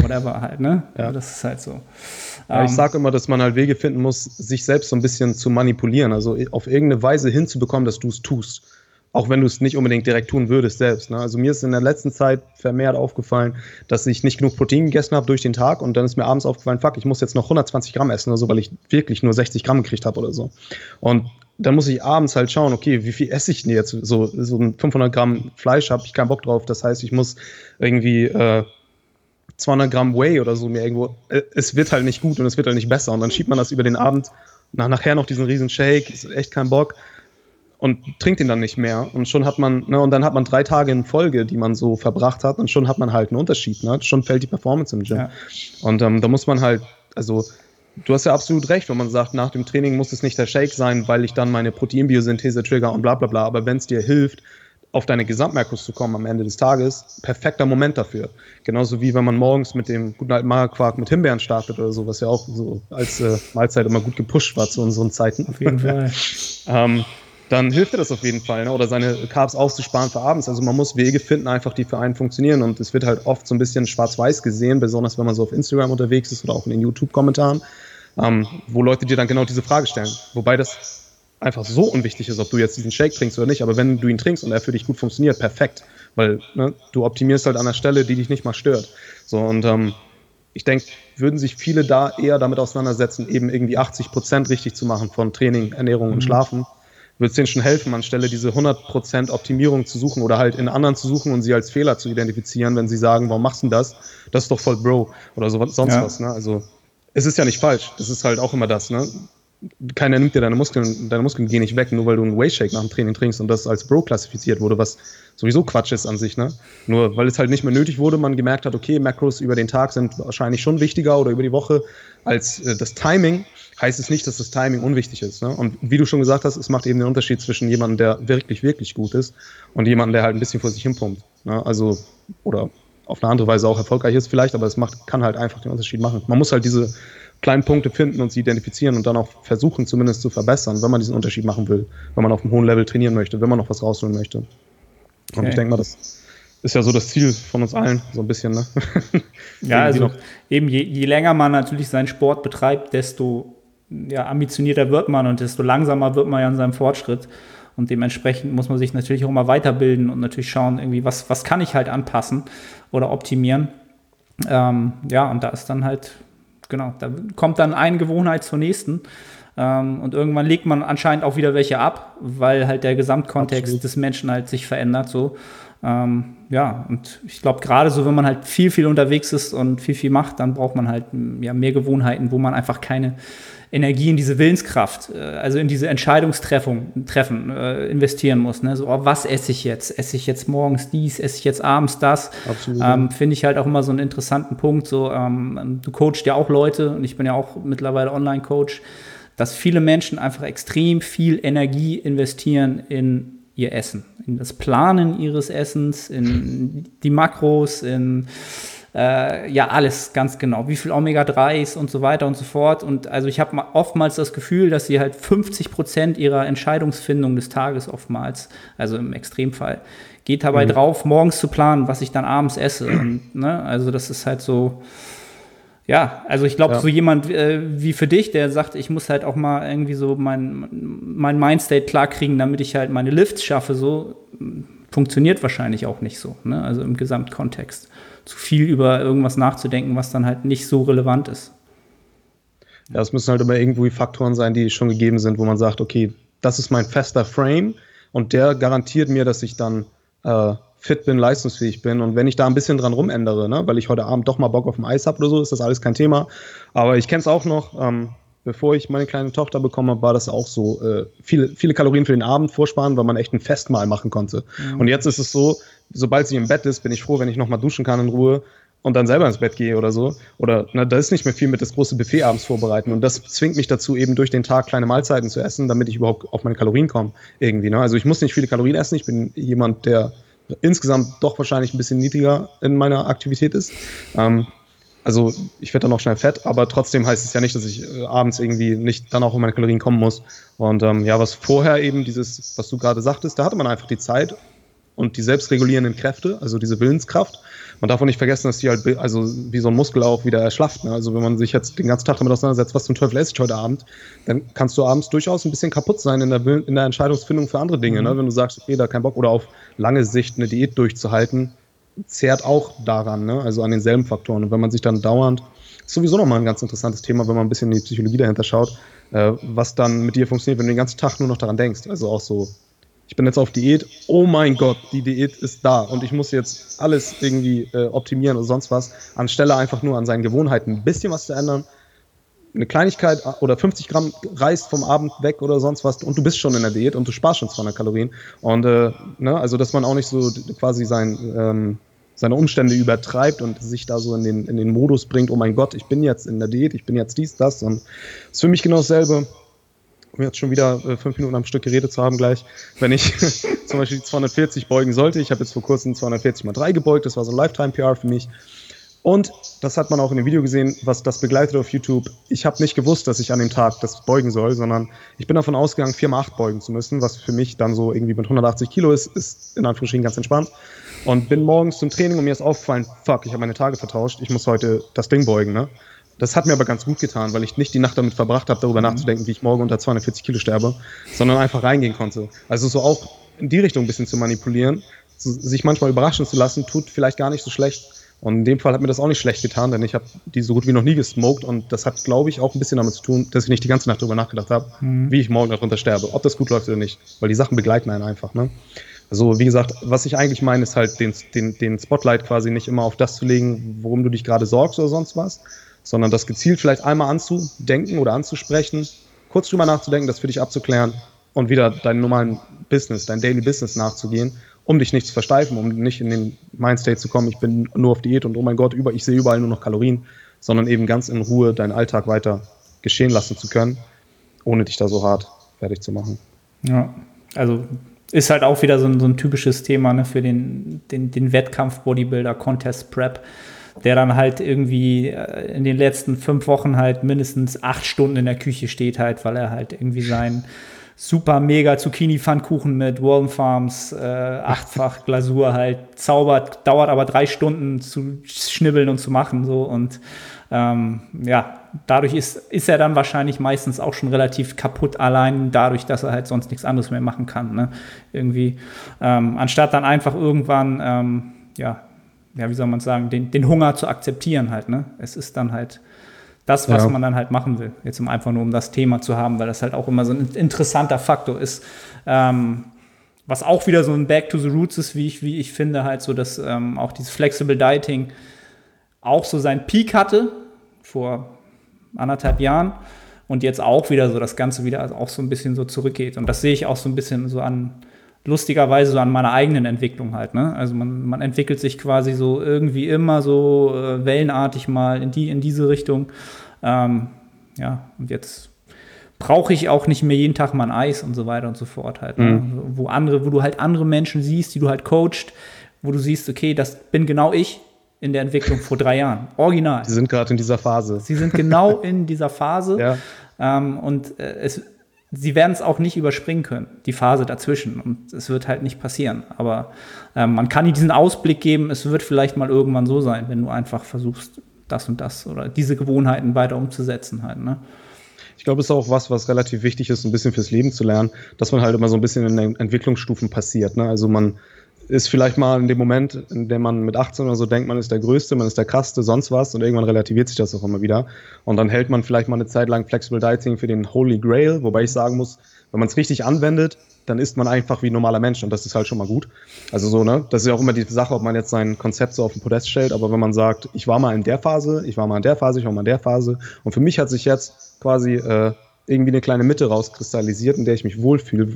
Speaker 2: whatever halt, ne? [LAUGHS] Ja. Das ist halt so.
Speaker 3: Ja, ich ähm, sage immer, dass man halt Wege finden muss, sich selbst so ein bisschen zu manipulieren, also auf irgendeine Weise hinzubekommen, dass du es tust auch wenn du es nicht unbedingt direkt tun würdest selbst. Ne? Also mir ist in der letzten Zeit vermehrt aufgefallen, dass ich nicht genug Protein gegessen habe durch den Tag und dann ist mir abends aufgefallen, fuck, ich muss jetzt noch 120 Gramm essen oder so, weil ich wirklich nur 60 Gramm gekriegt habe oder so. Und dann muss ich abends halt schauen, okay, wie viel esse ich denn jetzt? So, so ein 500 Gramm Fleisch habe ich keinen Bock drauf. Das heißt, ich muss irgendwie äh, 200 Gramm Whey oder so mir irgendwo. Äh, es wird halt nicht gut und es wird halt nicht besser. Und dann schiebt man das über den Abend nach, nachher noch diesen riesen Shake, ist echt kein Bock und trinkt ihn dann nicht mehr. Und schon hat man, ne, und dann hat man drei Tage in Folge, die man so verbracht hat, und schon hat man halt einen Unterschied. Ne? Schon fällt die Performance im Gym. Ja. Und ähm, da muss man halt, also du hast ja absolut recht, wenn man sagt, nach dem Training muss es nicht der Shake sein, weil ich dann meine Proteinbiosynthese trigger und bla bla bla. Aber wenn es dir hilft, auf deine Gesamtmerkus zu kommen am Ende des Tages, perfekter Moment dafür. Genauso wie wenn man morgens mit dem guten alten Magerquark mit Himbeeren startet oder so, was ja auch so als äh, Mahlzeit immer gut gepusht war zu unseren Zeiten.
Speaker 2: Auf jeden [LAUGHS] Fall.
Speaker 3: ähm, dann hilft dir das auf jeden Fall. Ne? Oder seine Carbs aufzusparen für abends. Also man muss Wege finden, einfach die für einen funktionieren. Und es wird halt oft so ein bisschen schwarz-weiß gesehen, besonders wenn man so auf Instagram unterwegs ist oder auch in den YouTube-Kommentaren, ähm, wo Leute dir dann genau diese Frage stellen. Wobei das einfach so unwichtig ist, ob du jetzt diesen Shake trinkst oder nicht. Aber wenn du ihn trinkst und er für dich gut funktioniert, perfekt. Weil ne, du optimierst halt an der Stelle, die dich nicht mal stört. So und ähm, ich denke, würden sich viele da eher damit auseinandersetzen, eben irgendwie 80 Prozent richtig zu machen von Training, Ernährung und mhm. Würde es denen schon helfen, anstelle diese 100 Prozent Optimierung zu suchen oder halt in anderen zu suchen und sie als Fehler zu identifizieren, wenn sie sagen, warum machst du das? Das ist doch voll Bro oder so, sonst ja. was. Ne? Also es ist ja nicht falsch. Das ist halt auch immer das. Ne? keiner nimmt dir deine Muskeln, deine Muskeln gehen nicht weg, nur weil du einen Wayshake nach dem Training trinkst und das als Bro klassifiziert wurde, was sowieso Quatsch ist an sich, ne? Nur weil es halt nicht mehr nötig wurde, man gemerkt hat, okay, Macros über den Tag sind wahrscheinlich schon wichtiger oder über die Woche als äh, das Timing, heißt es nicht, dass das Timing unwichtig ist. Ne? Und wie du schon gesagt hast, es macht eben den Unterschied zwischen jemandem, der wirklich, wirklich gut ist und jemandem, der halt ein bisschen vor sich hin pumpt. Ne? Also, oder auf eine andere Weise auch erfolgreich ist vielleicht, aber es macht, kann halt einfach den Unterschied machen. Man muss halt diese kleinen Punkte finden und sie identifizieren und dann auch versuchen zumindest zu verbessern, wenn man diesen Unterschied machen will, wenn man auf einem hohen Level trainieren möchte, wenn man noch was rausholen möchte. Und okay. ich denke mal, das ist ja so das Ziel von uns allen, so ein bisschen. Ne?
Speaker 2: ja, [LAUGHS] also eben je, je länger man natürlich seinen Sport betreibt, desto ja, ambitionierter wird man und desto langsamer wird man ja in seinem Fortschritt. Und dementsprechend muss man sich natürlich auch mal weiterbilden und natürlich schauen, irgendwie, was, was kann ich halt anpassen oder optimieren. Ähm, ja, und da ist dann halt genau. Da kommt dann eine Gewohnheit zur nächsten. Ähm, und irgendwann legt man anscheinend auch wieder welche ab, weil halt der Gesamtkontext Absolut. des Menschen halt sich verändert. So. Ähm, ja, und ich glaube, gerade so, wenn man halt viel, viel unterwegs ist und viel, viel macht, dann braucht man halt ja, mehr Gewohnheiten, wo man einfach keine Energie in diese Willenskraft, äh, also in diese Entscheidungstreffen Treffen, äh, investieren muss. Ne? So, oh, was esse ich jetzt? Esse ich jetzt morgens dies? Esse ich jetzt abends das? Ähm, Finde ich halt auch immer so einen interessanten Punkt. So, ähm, du coachst ja auch Leute und ich bin ja auch mittlerweile Online-Coach, dass viele Menschen einfach extrem viel Energie investieren in ihr Essen, in das Planen ihres Essens, in die Makros, in äh, ja, alles ganz genau. Wie viel Omega-3s und so weiter und so fort. Und also ich habe oftmals das Gefühl, dass sie halt 50 Prozent ihrer Entscheidungsfindung des Tages oftmals, also im Extremfall, geht dabei mhm. drauf, morgens zu planen, was ich dann abends esse. Und, ne, also das ist halt so, ja, also ich glaube, ja. so jemand äh, wie für dich, der sagt, ich muss halt auch mal irgendwie so mein, mein Mindstate klarkriegen, damit ich halt meine Lifts schaffe, so funktioniert wahrscheinlich auch nicht so, ne? also im Gesamtkontext zu viel über irgendwas nachzudenken, was dann halt nicht so relevant ist.
Speaker 3: Ja, es müssen halt immer irgendwo Faktoren sein, die schon gegeben sind, wo man sagt, okay, das ist mein fester Frame und der garantiert mir, dass ich dann äh, fit bin, leistungsfähig bin. Und wenn ich da ein bisschen dran rumändere, ne, weil ich heute Abend doch mal Bock auf dem Eis habe oder so, ist das alles kein Thema. Aber ich kenne es auch noch, ähm, bevor ich meine kleine Tochter bekommen habe, war das auch so. Äh, viele, viele Kalorien für den Abend vorsparen, weil man echt ein Festmahl machen konnte. Mhm. Und jetzt ist es so, sobald sie im Bett ist, bin ich froh, wenn ich nochmal duschen kann in Ruhe und dann selber ins Bett gehe oder so. Oder na, da ist nicht mehr viel mit das große Buffet abends vorbereiten. Und das zwingt mich dazu, eben durch den Tag kleine Mahlzeiten zu essen, damit ich überhaupt auf meine Kalorien komme. Irgendwie. Ne? Also ich muss nicht viele Kalorien essen. Ich bin jemand, der insgesamt doch wahrscheinlich ein bisschen niedriger in meiner Aktivität ist. Ähm, also ich werde dann auch schnell fett, aber trotzdem heißt es ja nicht, dass ich äh, abends irgendwie nicht dann auch um meine Kalorien kommen muss. Und ähm, ja, was vorher eben dieses, was du gerade sagtest, da hatte man einfach die Zeit und die selbstregulierenden Kräfte, also diese Willenskraft. Man darf auch nicht vergessen, dass die halt also wie so ein Muskel auch wieder erschlafft. Ne? Also wenn man sich jetzt den ganzen Tag damit auseinandersetzt, was zum Teufel esse ich heute Abend, dann kannst du abends durchaus ein bisschen kaputt sein in der, in der Entscheidungsfindung für andere Dinge. Ne? Mhm. Ne? Wenn du sagst, okay, da kein Bock oder auf lange Sicht eine Diät durchzuhalten, zehrt auch daran, ne? also an denselben Faktoren. Und wenn man sich dann dauernd, ist sowieso nochmal ein ganz interessantes Thema, wenn man ein bisschen in die Psychologie dahinter schaut, äh, was dann mit dir funktioniert, wenn du den ganzen Tag nur noch daran denkst. Also auch so, ich bin jetzt auf Diät, oh mein Gott, die Diät ist da und ich muss jetzt alles irgendwie äh, optimieren oder sonst was, anstelle einfach nur an seinen Gewohnheiten ein bisschen was zu ändern, eine Kleinigkeit oder 50 Gramm Reis vom Abend weg oder sonst was und du bist schon in der Diät und du sparst schon 200 Kalorien. Und äh, ne, also dass man auch nicht so quasi sein, ähm, seine Umstände übertreibt und sich da so in den, in den Modus bringt, oh mein Gott, ich bin jetzt in der Diät, ich bin jetzt dies, das. Und das ist für mich genau dasselbe, um jetzt schon wieder äh, fünf Minuten am Stück geredet zu haben gleich, wenn ich [LAUGHS] zum Beispiel die 240 beugen sollte. Ich habe jetzt vor kurzem 240 mal 3 gebeugt, das war so ein Lifetime-PR für mich. Und das hat man auch in dem Video gesehen, was das begleitet auf YouTube. Ich habe nicht gewusst, dass ich an dem Tag das beugen soll, sondern ich bin davon ausgegangen, 4x8 beugen zu müssen, was für mich dann so irgendwie mit 180 Kilo ist, ist in Anführungsstrichen ganz entspannt. Und bin morgens zum Training und mir ist aufgefallen, fuck, ich habe meine Tage vertauscht, ich muss heute das Ding beugen. Ne? Das hat mir aber ganz gut getan, weil ich nicht die Nacht damit verbracht habe, darüber mhm. nachzudenken, wie ich morgen unter 240 Kilo sterbe, sondern einfach reingehen konnte. Also so auch in die Richtung ein bisschen zu manipulieren, sich manchmal überraschen zu lassen, tut vielleicht gar nicht so schlecht Und in dem Fall hat mir das auch nicht schlecht getan, denn ich habe die so gut wie noch nie gesmoked und das hat, glaube ich, auch ein bisschen damit zu tun, dass ich nicht die ganze Nacht darüber nachgedacht habe, mhm. wie ich morgen darunter sterbe, ob das gut läuft oder nicht, weil die Sachen begleiten einen einfach. Ne? Also wie gesagt, was ich eigentlich meine, ist halt den, den, den Spotlight quasi nicht immer auf das zu legen, worum du dich gerade sorgst oder sonst was, sondern das gezielt vielleicht einmal anzudenken oder anzusprechen, kurz drüber nachzudenken, das für dich abzuklären und wieder deinen normalen Business, dein Daily Business nachzugehen um dich nicht zu versteifen, um nicht in den Mindstate zu kommen, ich bin nur auf Diät und oh mein Gott, über, ich sehe überall nur noch Kalorien, sondern eben ganz in Ruhe deinen Alltag weiter geschehen lassen zu können, ohne dich da so hart fertig zu machen.
Speaker 2: Ja, also ist halt auch wieder so ein, so ein typisches Thema ne, für den, den, den Wettkampf-Bodybuilder, Contest Prep, der dann halt irgendwie äh, in den letzten fünf Wochen halt mindestens acht Stunden in der Küche steht, halt, weil er halt irgendwie sein super mega Zucchini-Pfannkuchen mit Wallen Farms, äh, achtfach [LAUGHS] Glasur halt zaubert, dauert aber drei Stunden zu schnibbeln und zu machen so und ähm, ja, dadurch ist, ist er dann wahrscheinlich meistens auch schon relativ kaputt allein, dadurch, dass er halt sonst nichts anderes mehr machen kann, ne? Irgendwie. Ähm, anstatt dann einfach irgendwann, ähm, ja, ja, wie soll man sagen, den, den Hunger zu akzeptieren halt, ne? Es ist dann halt das, was ja. man dann halt machen will. Jetzt um einfach nur um das Thema zu haben, weil das halt auch immer so ein interessanter Faktor ist. Ähm, was auch wieder so ein Back to the Roots ist, wie ich, wie ich finde, halt so, dass ähm, auch dieses Flexible Dieting auch so seinen Peak hatte vor anderthalb Jahren und jetzt auch wieder so das Ganze wieder auch so ein bisschen so zurückgeht. Und das sehe ich auch so ein bisschen so an, lustigerweise so an meiner eigenen Entwicklung halt. Ne? Also man, man entwickelt sich quasi so irgendwie immer so äh, wellenartig mal in, die, in diese Richtung. Ähm, ja, und jetzt brauche ich auch nicht mehr jeden Tag mal ein Eis und so weiter und so fort halt. Ne? Mhm. Wo andere, wo du halt andere Menschen siehst, die du halt coacht, wo du siehst, okay, das bin genau ich in der Entwicklung vor drei Jahren. Original.
Speaker 3: Sie sind gerade in dieser Phase.
Speaker 2: Sie sind genau [LAUGHS] in dieser Phase. ja. Ähm, und äh, es sie werden es auch nicht überspringen können, die Phase dazwischen. Und es wird halt nicht passieren. Aber ähm, man kann ihnen diesen Ausblick geben, es wird vielleicht mal irgendwann so sein, wenn du einfach versuchst, das und das oder diese Gewohnheiten weiter umzusetzen halt. Ne?
Speaker 3: Ich glaube, es ist auch was, was relativ wichtig ist, ein bisschen fürs Leben zu lernen, dass man halt immer so ein bisschen in den Entwicklungsstufen passiert. Ne? Also man ist vielleicht mal in dem Moment, in dem man mit 18 oder so denkt, man ist der Größte, man ist der Krasseste, sonst was und irgendwann relativiert sich das auch immer wieder. Und dann hält man vielleicht mal eine Zeit lang Flexible Dieting für den Holy Grail, wobei ich sagen muss, wenn man es richtig anwendet, dann ist man einfach wie ein normaler Mensch und das ist halt schon mal gut. Also so, ne? Das ist ja auch immer die Sache, ob man jetzt sein Konzept so auf den Podest stellt, aber wenn man sagt, ich war mal in der Phase, ich war mal in der Phase, ich war mal in der Phase und für mich hat sich jetzt quasi äh, irgendwie eine kleine Mitte rauskristallisiert, in der ich mich wohlfühle.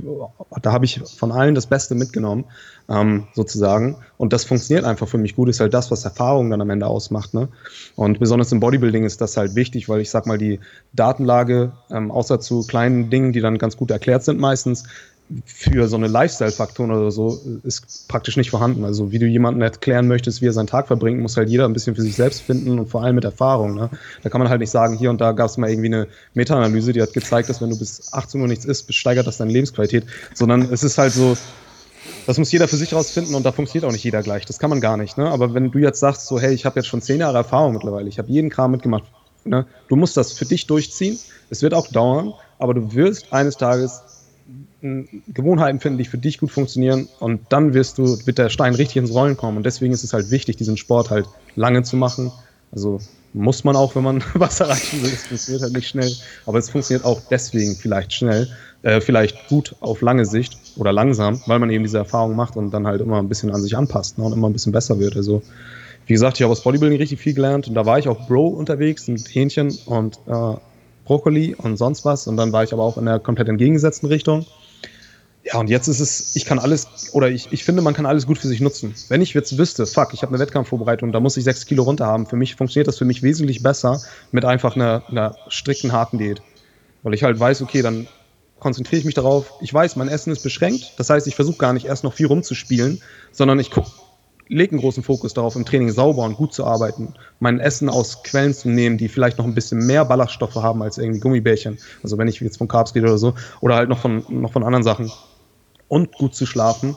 Speaker 3: Da habe ich von allen das Beste mitgenommen, ähm, sozusagen. Und das funktioniert einfach für mich gut, ist halt das, was Erfahrung dann am Ende ausmacht. Ne? Und besonders im Bodybuilding ist das halt wichtig, weil ich sag mal, die Datenlage, ähm, außer zu kleinen Dingen, die dann ganz gut erklärt sind meistens, für so eine Lifestyle-Faktoren oder so ist praktisch nicht vorhanden. Also wie du jemandem erklären möchtest, wie er seinen Tag verbringt, muss halt jeder ein bisschen für sich selbst finden und vor allem mit Erfahrung. Ne? Da kann man halt nicht sagen, hier und da gab es mal irgendwie eine Meta-Analyse, die hat gezeigt, dass wenn du bis 18 Uhr nichts isst, steigert das deine Lebensqualität. Sondern es ist halt so, das muss jeder für sich rausfinden und da funktioniert auch nicht jeder gleich. Das kann man gar nicht. Ne? Aber wenn du jetzt sagst, so hey, ich habe jetzt schon zehn Jahre Erfahrung mittlerweile, ich habe jeden Kram mitgemacht, ne? du musst das für dich durchziehen. Es wird auch dauern, aber du wirst eines Tages Gewohnheiten finden, die für dich gut funktionieren und dann wirst du, wird der Stein richtig ins Rollen kommen und deswegen ist es halt wichtig, diesen Sport halt lange zu machen. Also muss man auch, wenn man [LAUGHS] was erreichen will. Es funktioniert halt nicht schnell, aber es funktioniert auch deswegen vielleicht schnell, äh, vielleicht gut auf lange Sicht oder langsam, weil man eben diese Erfahrung macht und dann halt immer ein bisschen an sich anpasst ne, und immer ein bisschen besser wird. Also wie gesagt, ich habe aus Bodybuilding richtig viel gelernt und da war ich auch Bro unterwegs mit Hähnchen und äh, Brokkoli und sonst was und dann war ich aber auch in der komplett entgegengesetzten Richtung ja, und jetzt ist es, ich kann alles, oder ich, ich finde, man kann alles gut für sich nutzen. Wenn ich jetzt wüsste, fuck, ich habe eine Wettkampfvorbereitung, da muss ich sechs Kilo runter haben, für mich funktioniert das für mich wesentlich besser mit einfach einer, einer strikten, harten Diät. Weil ich halt weiß, okay, dann konzentriere ich mich darauf. Ich weiß, mein Essen ist beschränkt. Das heißt, ich versuche gar nicht erst noch viel rumzuspielen, sondern ich guck, lege einen großen Fokus darauf, im Training sauber und gut zu arbeiten, mein Essen aus Quellen zu nehmen, die vielleicht noch ein bisschen mehr Ballaststoffe haben als irgendwie Gummibärchen. Also wenn ich jetzt von Carbs rede oder so, oder halt noch von, noch von anderen Sachen und gut zu schlafen,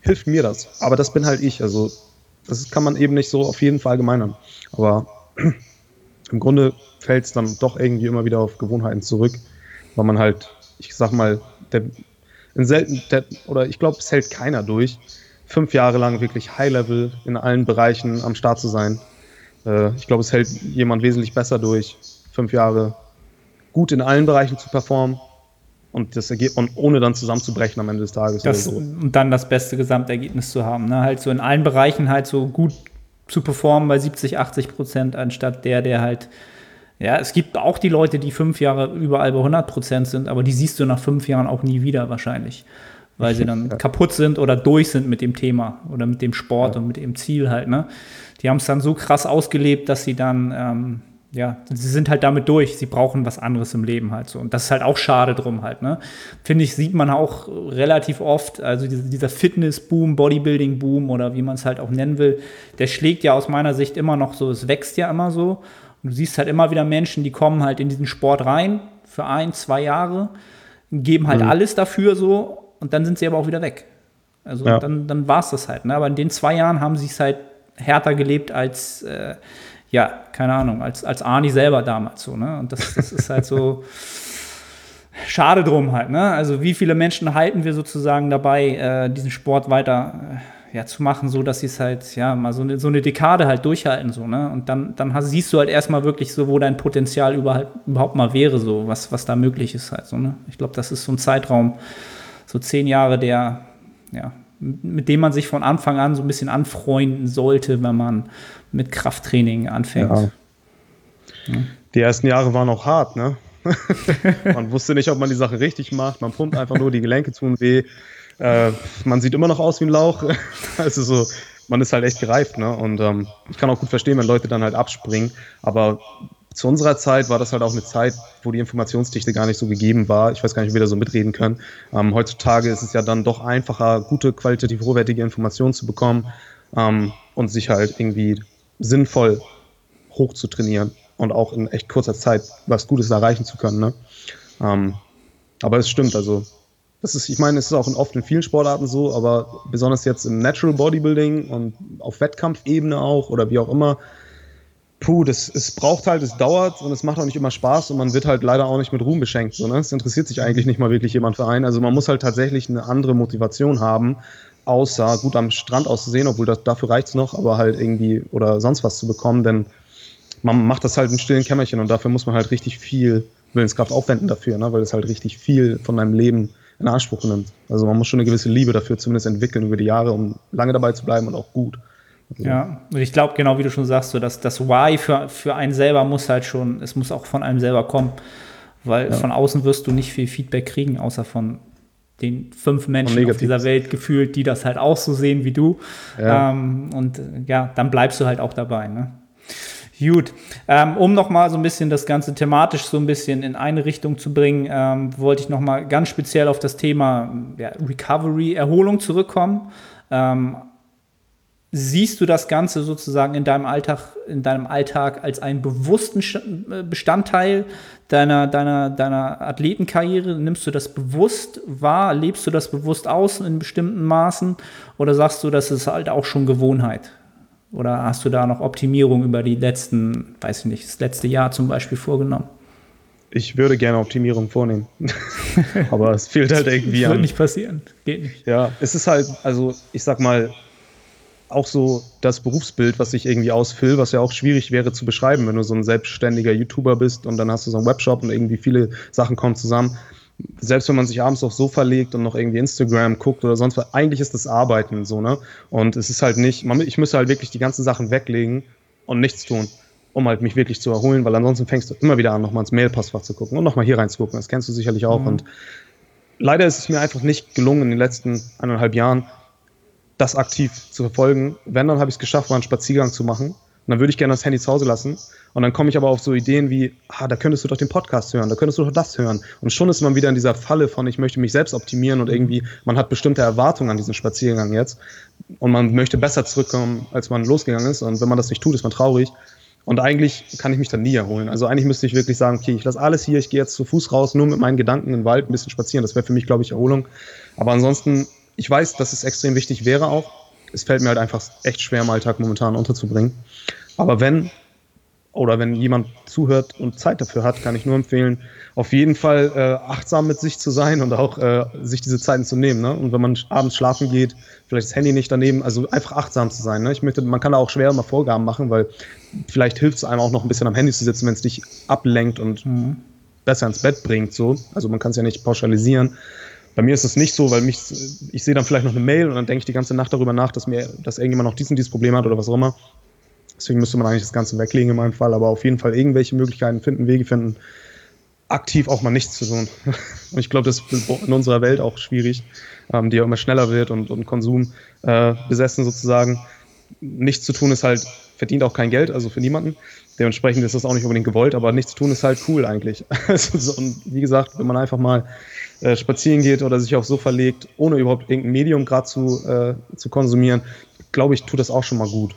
Speaker 3: hilft mir das. Aber das bin halt ich. Also das kann man eben nicht so auf jeden Fall gemeinern. Aber [CLEARS THROAT] im Grunde fällt es dann doch irgendwie immer wieder auf Gewohnheiten zurück, weil man halt, ich sag mal, der, in selten, der, oder ich glaube, es hält keiner durch, fünf Jahre lang wirklich High-Level in allen Bereichen am Start zu sein. Äh, ich glaube, es hält jemand wesentlich besser durch, fünf Jahre gut in allen Bereichen zu performen und, das und ohne dann zusammenzubrechen am Ende des Tages.
Speaker 2: Das, so. Und dann das beste Gesamtergebnis zu haben. Ne? Halt so in allen Bereichen halt so gut zu performen bei 70, 80 Prozent, anstatt der, der halt ja, es gibt auch die Leute, die fünf Jahre überall bei 100 Prozent sind, aber die siehst du nach fünf Jahren auch nie wieder wahrscheinlich, weil sie dann [LAUGHS] ja. kaputt sind oder durch sind mit dem Thema oder mit dem Sport ja. und mit dem Ziel halt. Ne? Die haben es dann so krass ausgelebt, dass sie dann, ähm, ja, sie sind halt damit durch. Sie brauchen was anderes im Leben halt so. Und das ist halt auch schade drum halt. Ne? Finde ich, sieht man auch relativ oft. Also dieser Fitness-Boom, Bodybuilding-Boom oder wie man es halt auch nennen will, der schlägt ja aus meiner Sicht immer noch so. Es wächst ja immer so. Und du siehst halt immer wieder Menschen, die kommen halt in diesen Sport rein für ein, zwei Jahre, geben halt mhm. alles dafür so und dann sind sie aber auch wieder weg. Also ja. dann, dann war es das halt. Ne? Aber in den zwei Jahren haben sie es halt härter gelebt als, äh, ja, keine Ahnung, als, als Arnie selber damals so. Ne? Und das, das ist halt so [LAUGHS] schade drum halt. Ne? Also wie viele Menschen halten wir sozusagen dabei, äh, diesen Sport weiter äh, ja, zu machen, so dass sie es halt, ja, mal so eine, so eine Dekade halt durchhalten, so, ne? Und dann, dann hast, siehst du halt erstmal wirklich so, wo dein Potenzial überhaupt, überhaupt mal wäre, so, was, was da möglich ist halt, so, ne? Ich glaube, das ist so ein Zeitraum, so zehn Jahre, der, ja, mit dem man sich von Anfang an so ein bisschen anfreunden sollte, wenn man mit Krafttraining anfängt. Ja.
Speaker 3: Ja. Die ersten Jahre waren auch hart, ne? [LAUGHS] man wusste nicht, ob man die Sache richtig macht. Man pumpt einfach nur, die Gelenke tun weh. Äh, man sieht immer noch aus wie ein Lauch. [LAUGHS] also so, man ist halt echt gereift, ne? Und ähm, ich kann auch gut verstehen, wenn Leute dann halt abspringen. Aber zu unserer Zeit war das halt auch eine Zeit, wo die Informationsdichte gar nicht so gegeben war. Ich weiß gar nicht, wie wir da so mitreden können. Ähm, heutzutage ist es ja dann doch einfacher, gute, qualitativ hochwertige Informationen zu bekommen ähm, und sich halt irgendwie sinnvoll hoch zu trainieren und auch in echt kurzer Zeit was Gutes erreichen zu können. Ne? Ähm, aber es stimmt, also das ist, ich meine, es ist auch oft in vielen Sportarten so, aber besonders jetzt im Natural Bodybuilding und auf Wettkampfebene auch oder wie auch immer, puh, das, es braucht halt, es dauert und es macht auch nicht immer Spaß und man wird halt leider auch nicht mit Ruhm beschenkt. So, ne? Es interessiert sich eigentlich nicht mal wirklich jemand für einen. Also man muss halt tatsächlich eine andere Motivation haben, außer gut am Strand auszusehen, obwohl das, dafür reicht es noch, aber halt irgendwie oder sonst was zu bekommen, denn man macht das halt im stillen Kämmerchen und dafür muss man halt richtig viel Willenskraft aufwenden dafür, ne? weil es halt richtig viel von deinem Leben in Anspruch nimmt. Also man muss schon eine gewisse Liebe dafür zumindest entwickeln über die Jahre, um lange dabei zu bleiben und auch gut.
Speaker 2: Also ja, und ich glaube, genau wie du schon sagst, so dass das Why für, für einen selber muss halt schon, es muss auch von einem selber kommen. Weil ja. von außen wirst du nicht viel Feedback kriegen, außer von den fünf Menschen auf dieser Welt gefühlt, die das halt auch so sehen wie du. Ja. Ähm, und ja, dann bleibst du halt auch dabei. Ne? Gut, ähm, um nochmal so ein bisschen das Ganze thematisch so ein bisschen in eine Richtung zu bringen, ähm, wollte ich nochmal ganz speziell auf das Thema ja, Recovery, Erholung zurückkommen. Ähm, siehst du das Ganze sozusagen in deinem Alltag, in deinem Alltag als einen bewussten äh, Bestandteil deiner, deiner, deiner Athletenkarriere? Nimmst du das bewusst wahr? Lebst du das bewusst aus in bestimmten Maßen? Oder sagst du, das ist halt auch schon Gewohnheit? Oder hast du da noch Optimierung über die letzten, weiß ich nicht, das letzte Jahr zum Beispiel vorgenommen?
Speaker 3: Ich würde gerne Optimierung vornehmen. [LAUGHS] Aber es fehlt halt irgendwie
Speaker 2: das an. Wird nicht passieren. Geht nicht.
Speaker 3: Ja, es ist halt, also ich sag mal, auch so das Berufsbild, was ich irgendwie ausfülle, was ja auch schwierig wäre zu beschreiben, wenn du so ein selbstständiger YouTuber bist und dann hast du so einen Webshop und irgendwie viele Sachen kommen zusammen selbst wenn man sich abends aufs Sofa legt und noch irgendwie Instagram guckt oder sonst was, eigentlich ist das Arbeiten so, ne? Und es ist halt nicht, man, ich müsste halt wirklich die ganzen Sachen weglegen und nichts tun, um halt mich wirklich zu erholen, weil ansonsten fängst du immer wieder an, nochmal ins Mailpostfach zu gucken und nochmal hier reinzugucken. Das kennst du sicherlich auch. Mhm. Und leider ist es mir einfach nicht gelungen in den letzten eineinhalb Jahren, das aktiv zu verfolgen. Wenn, dann habe ich es geschafft, mal einen Spaziergang zu machen und dann würde ich gerne das Handy zu Hause lassen. Und dann komme ich aber auf so Ideen wie, ah, da könntest du doch den Podcast hören, da könntest du doch das hören. Und schon ist man wieder in dieser Falle von, ich möchte mich selbst optimieren und irgendwie, man hat bestimmte Erwartungen an diesen Spaziergang jetzt. Und man möchte besser zurückkommen, als man losgegangen ist. Und wenn man das nicht tut, ist man traurig. Und eigentlich kann ich mich dann nie erholen. Also eigentlich müsste ich wirklich sagen, okay, ich lasse alles hier, ich gehe jetzt zu Fuß raus, nur mit meinen Gedanken im Wald ein bisschen spazieren. Das wäre für mich, glaube ich, Erholung. Aber ansonsten, ich weiß, dass es extrem wichtig wäre auch. Es fällt mir halt einfach echt schwer im Alltag momentan unterzubringen. Aber wenn, oder wenn jemand zuhört und Zeit dafür hat, kann ich nur empfehlen, auf jeden Fall äh, achtsam mit sich zu sein und auch äh, sich diese Zeiten zu nehmen. Ne? Und wenn man abends schlafen geht, vielleicht das Handy nicht daneben, also einfach achtsam zu sein. Ne? Ich möchte, man kann da auch schwer mal Vorgaben machen, weil vielleicht hilft es einem auch noch ein bisschen am Handy zu sitzen, wenn es dich ablenkt und mhm. besser ins Bett bringt. So. Also man kann es ja nicht pauschalisieren. Bei mir ist es nicht so, weil mich, ich sehe dann vielleicht noch eine Mail und dann denke ich die ganze Nacht darüber nach, dass mir, dass irgendjemand noch dies und dieses Problem hat oder was auch immer. Deswegen müsste man eigentlich das Ganze weglegen in meinem Fall, aber auf jeden Fall irgendwelche Möglichkeiten finden, Wege finden, aktiv auch mal nichts zu tun. [LAUGHS] Und ich glaube, das ist in unserer Welt auch schwierig, ähm, die ja immer schneller wird und, und Konsum äh, besessen sozusagen. Nichts zu tun ist halt, verdient auch kein Geld, also für niemanden. Dementsprechend ist das auch nicht unbedingt gewollt, aber nichts zu tun ist halt cool eigentlich. [LAUGHS] und wie gesagt, wenn man einfach mal äh, spazieren geht oder sich aufs Sofa legt, ohne überhaupt irgendein Medium gerade zu, äh, zu konsumieren, glaube ich, tut das auch schon mal gut.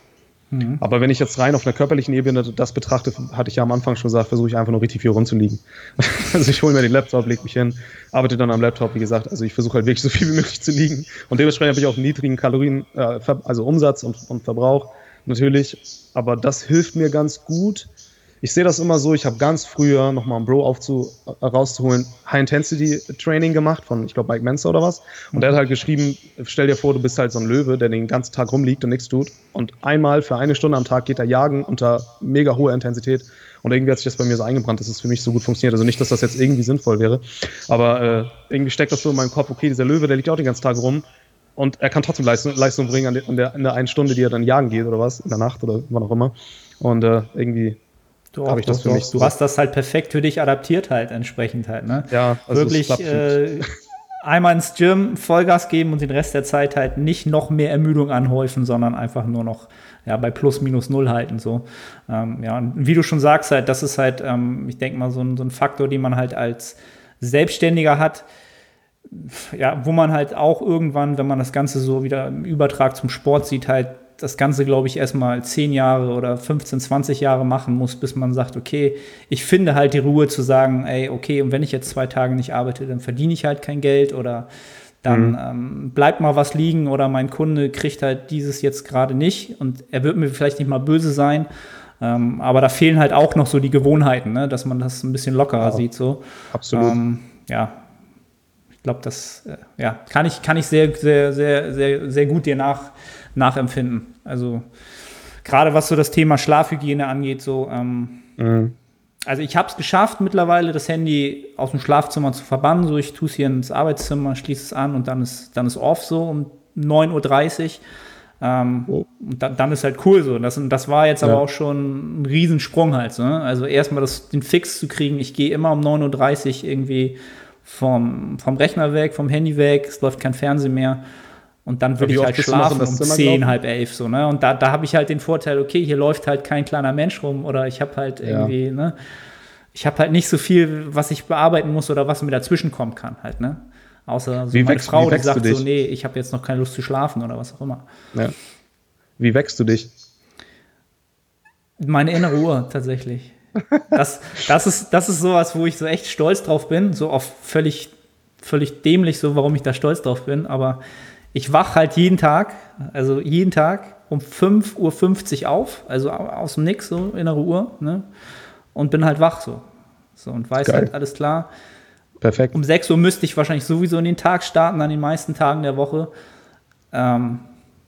Speaker 3: Mhm. Aber wenn ich jetzt rein auf einer körperlichen Ebene das betrachte, hatte ich ja am Anfang schon gesagt, versuche ich einfach nur richtig viel rumzuliegen. [LAUGHS] also ich hole mir den Laptop, lege mich hin, arbeite dann am Laptop, wie gesagt. Also ich versuche halt wirklich so viel wie möglich zu liegen. Und dementsprechend habe ich auch einen niedrigen Kalorien, äh, also Umsatz und, und Verbrauch natürlich. Aber das hilft mir ganz gut, ich sehe das immer so, ich habe ganz früher nochmal einen Bro aufzu, äh, rauszuholen, High-Intensity-Training gemacht von, ich glaube, Mike Menzer oder was. Und der hat halt geschrieben, stell dir vor, du bist halt so ein Löwe, der den ganzen Tag rumliegt und nichts tut. Und einmal für eine Stunde am Tag geht er jagen unter mega hoher Intensität. Und irgendwie hat sich das bei mir so eingebrannt, dass es für mich so gut funktioniert. Also nicht, dass das jetzt irgendwie sinnvoll wäre, aber äh, irgendwie steckt das so in meinem Kopf, okay, dieser Löwe, der liegt auch den ganzen Tag rum und er kann trotzdem Leistung, Leistung bringen an der, an der, in der einen Stunde, die er dann jagen geht oder was, in der Nacht oder wann auch immer. Und äh, irgendwie
Speaker 2: so habe ich das für mich so. Du hast das halt perfekt für dich adaptiert halt entsprechend halt, ne?
Speaker 3: Ja,
Speaker 2: also wirklich äh, einmal ins Gym Vollgas geben und den Rest der Zeit halt nicht noch mehr Ermüdung anhäufen, sondern einfach nur noch ja, bei plus minus null halten so. Ähm, ja, und wie du schon sagst halt, das ist halt, ähm, ich denke mal so ein, so ein Faktor, den man halt als Selbstständiger hat, ja, wo man halt auch irgendwann, wenn man das Ganze so wieder im Übertrag zum Sport sieht, halt das Ganze, glaube ich, erstmal 10 Jahre oder 15, 20 Jahre machen muss, bis man sagt, okay, ich finde halt die Ruhe zu sagen, ey, okay, und wenn ich jetzt zwei Tage nicht arbeite, dann verdiene ich halt kein Geld oder dann mhm. ähm, bleibt mal was liegen oder mein Kunde kriegt halt dieses jetzt gerade nicht und er wird mir vielleicht nicht mal böse sein. Ähm, aber da fehlen halt auch noch so die Gewohnheiten, ne? dass man das ein bisschen lockerer ja, sieht. So.
Speaker 3: Absolut. Ähm,
Speaker 2: ja, ich glaube, das äh, ja, kann ich, kann ich sehr, sehr, sehr, sehr, sehr gut dir nach, nachempfinden. Also gerade was so das Thema Schlafhygiene angeht, so ähm, mhm. also ich habe es geschafft mittlerweile, das Handy aus dem Schlafzimmer zu verbannen. So, ich tue es hier ins Arbeitszimmer, schließe es an und dann ist, dann ist off so um 9.30 Uhr. Ähm, oh. Und dann, dann, ist halt cool so. Das, das war jetzt ja. aber auch schon ein Riesensprung halt. So, ne? Also erstmal den Fix zu kriegen. Ich gehe immer um 9.30 Uhr irgendwie vom, vom Rechner weg, vom Handy weg, es läuft kein Fernsehen mehr. Und dann würde ich halt schlafen um 10, halb elf so, ne? Und da, da habe ich halt den Vorteil, okay, hier läuft halt kein kleiner Mensch rum oder ich habe halt irgendwie, ja. ne? Ich habe halt nicht so viel, was ich bearbeiten muss oder was mir dazwischen kommen kann, halt, ne? Außer so
Speaker 3: wie meine wächst,
Speaker 2: Frau, die sagt so, nee, ich habe jetzt noch keine Lust zu schlafen oder was auch immer.
Speaker 3: Ja. Wie wächst du dich?
Speaker 2: Meine innere Uhr, tatsächlich. Das, das, ist, das ist sowas, wo ich so echt stolz drauf bin, so auf völlig, völlig dämlich, so warum ich da stolz drauf bin, aber ich wache halt jeden Tag, also jeden Tag um 5.50 Uhr auf, also aus dem Nix, so innere Uhr, ne? Und bin halt wach so. So und weiß Geil. halt alles klar.
Speaker 3: Perfekt.
Speaker 2: Um 6 Uhr müsste ich wahrscheinlich sowieso in den Tag starten, an den meisten Tagen der Woche. Ähm,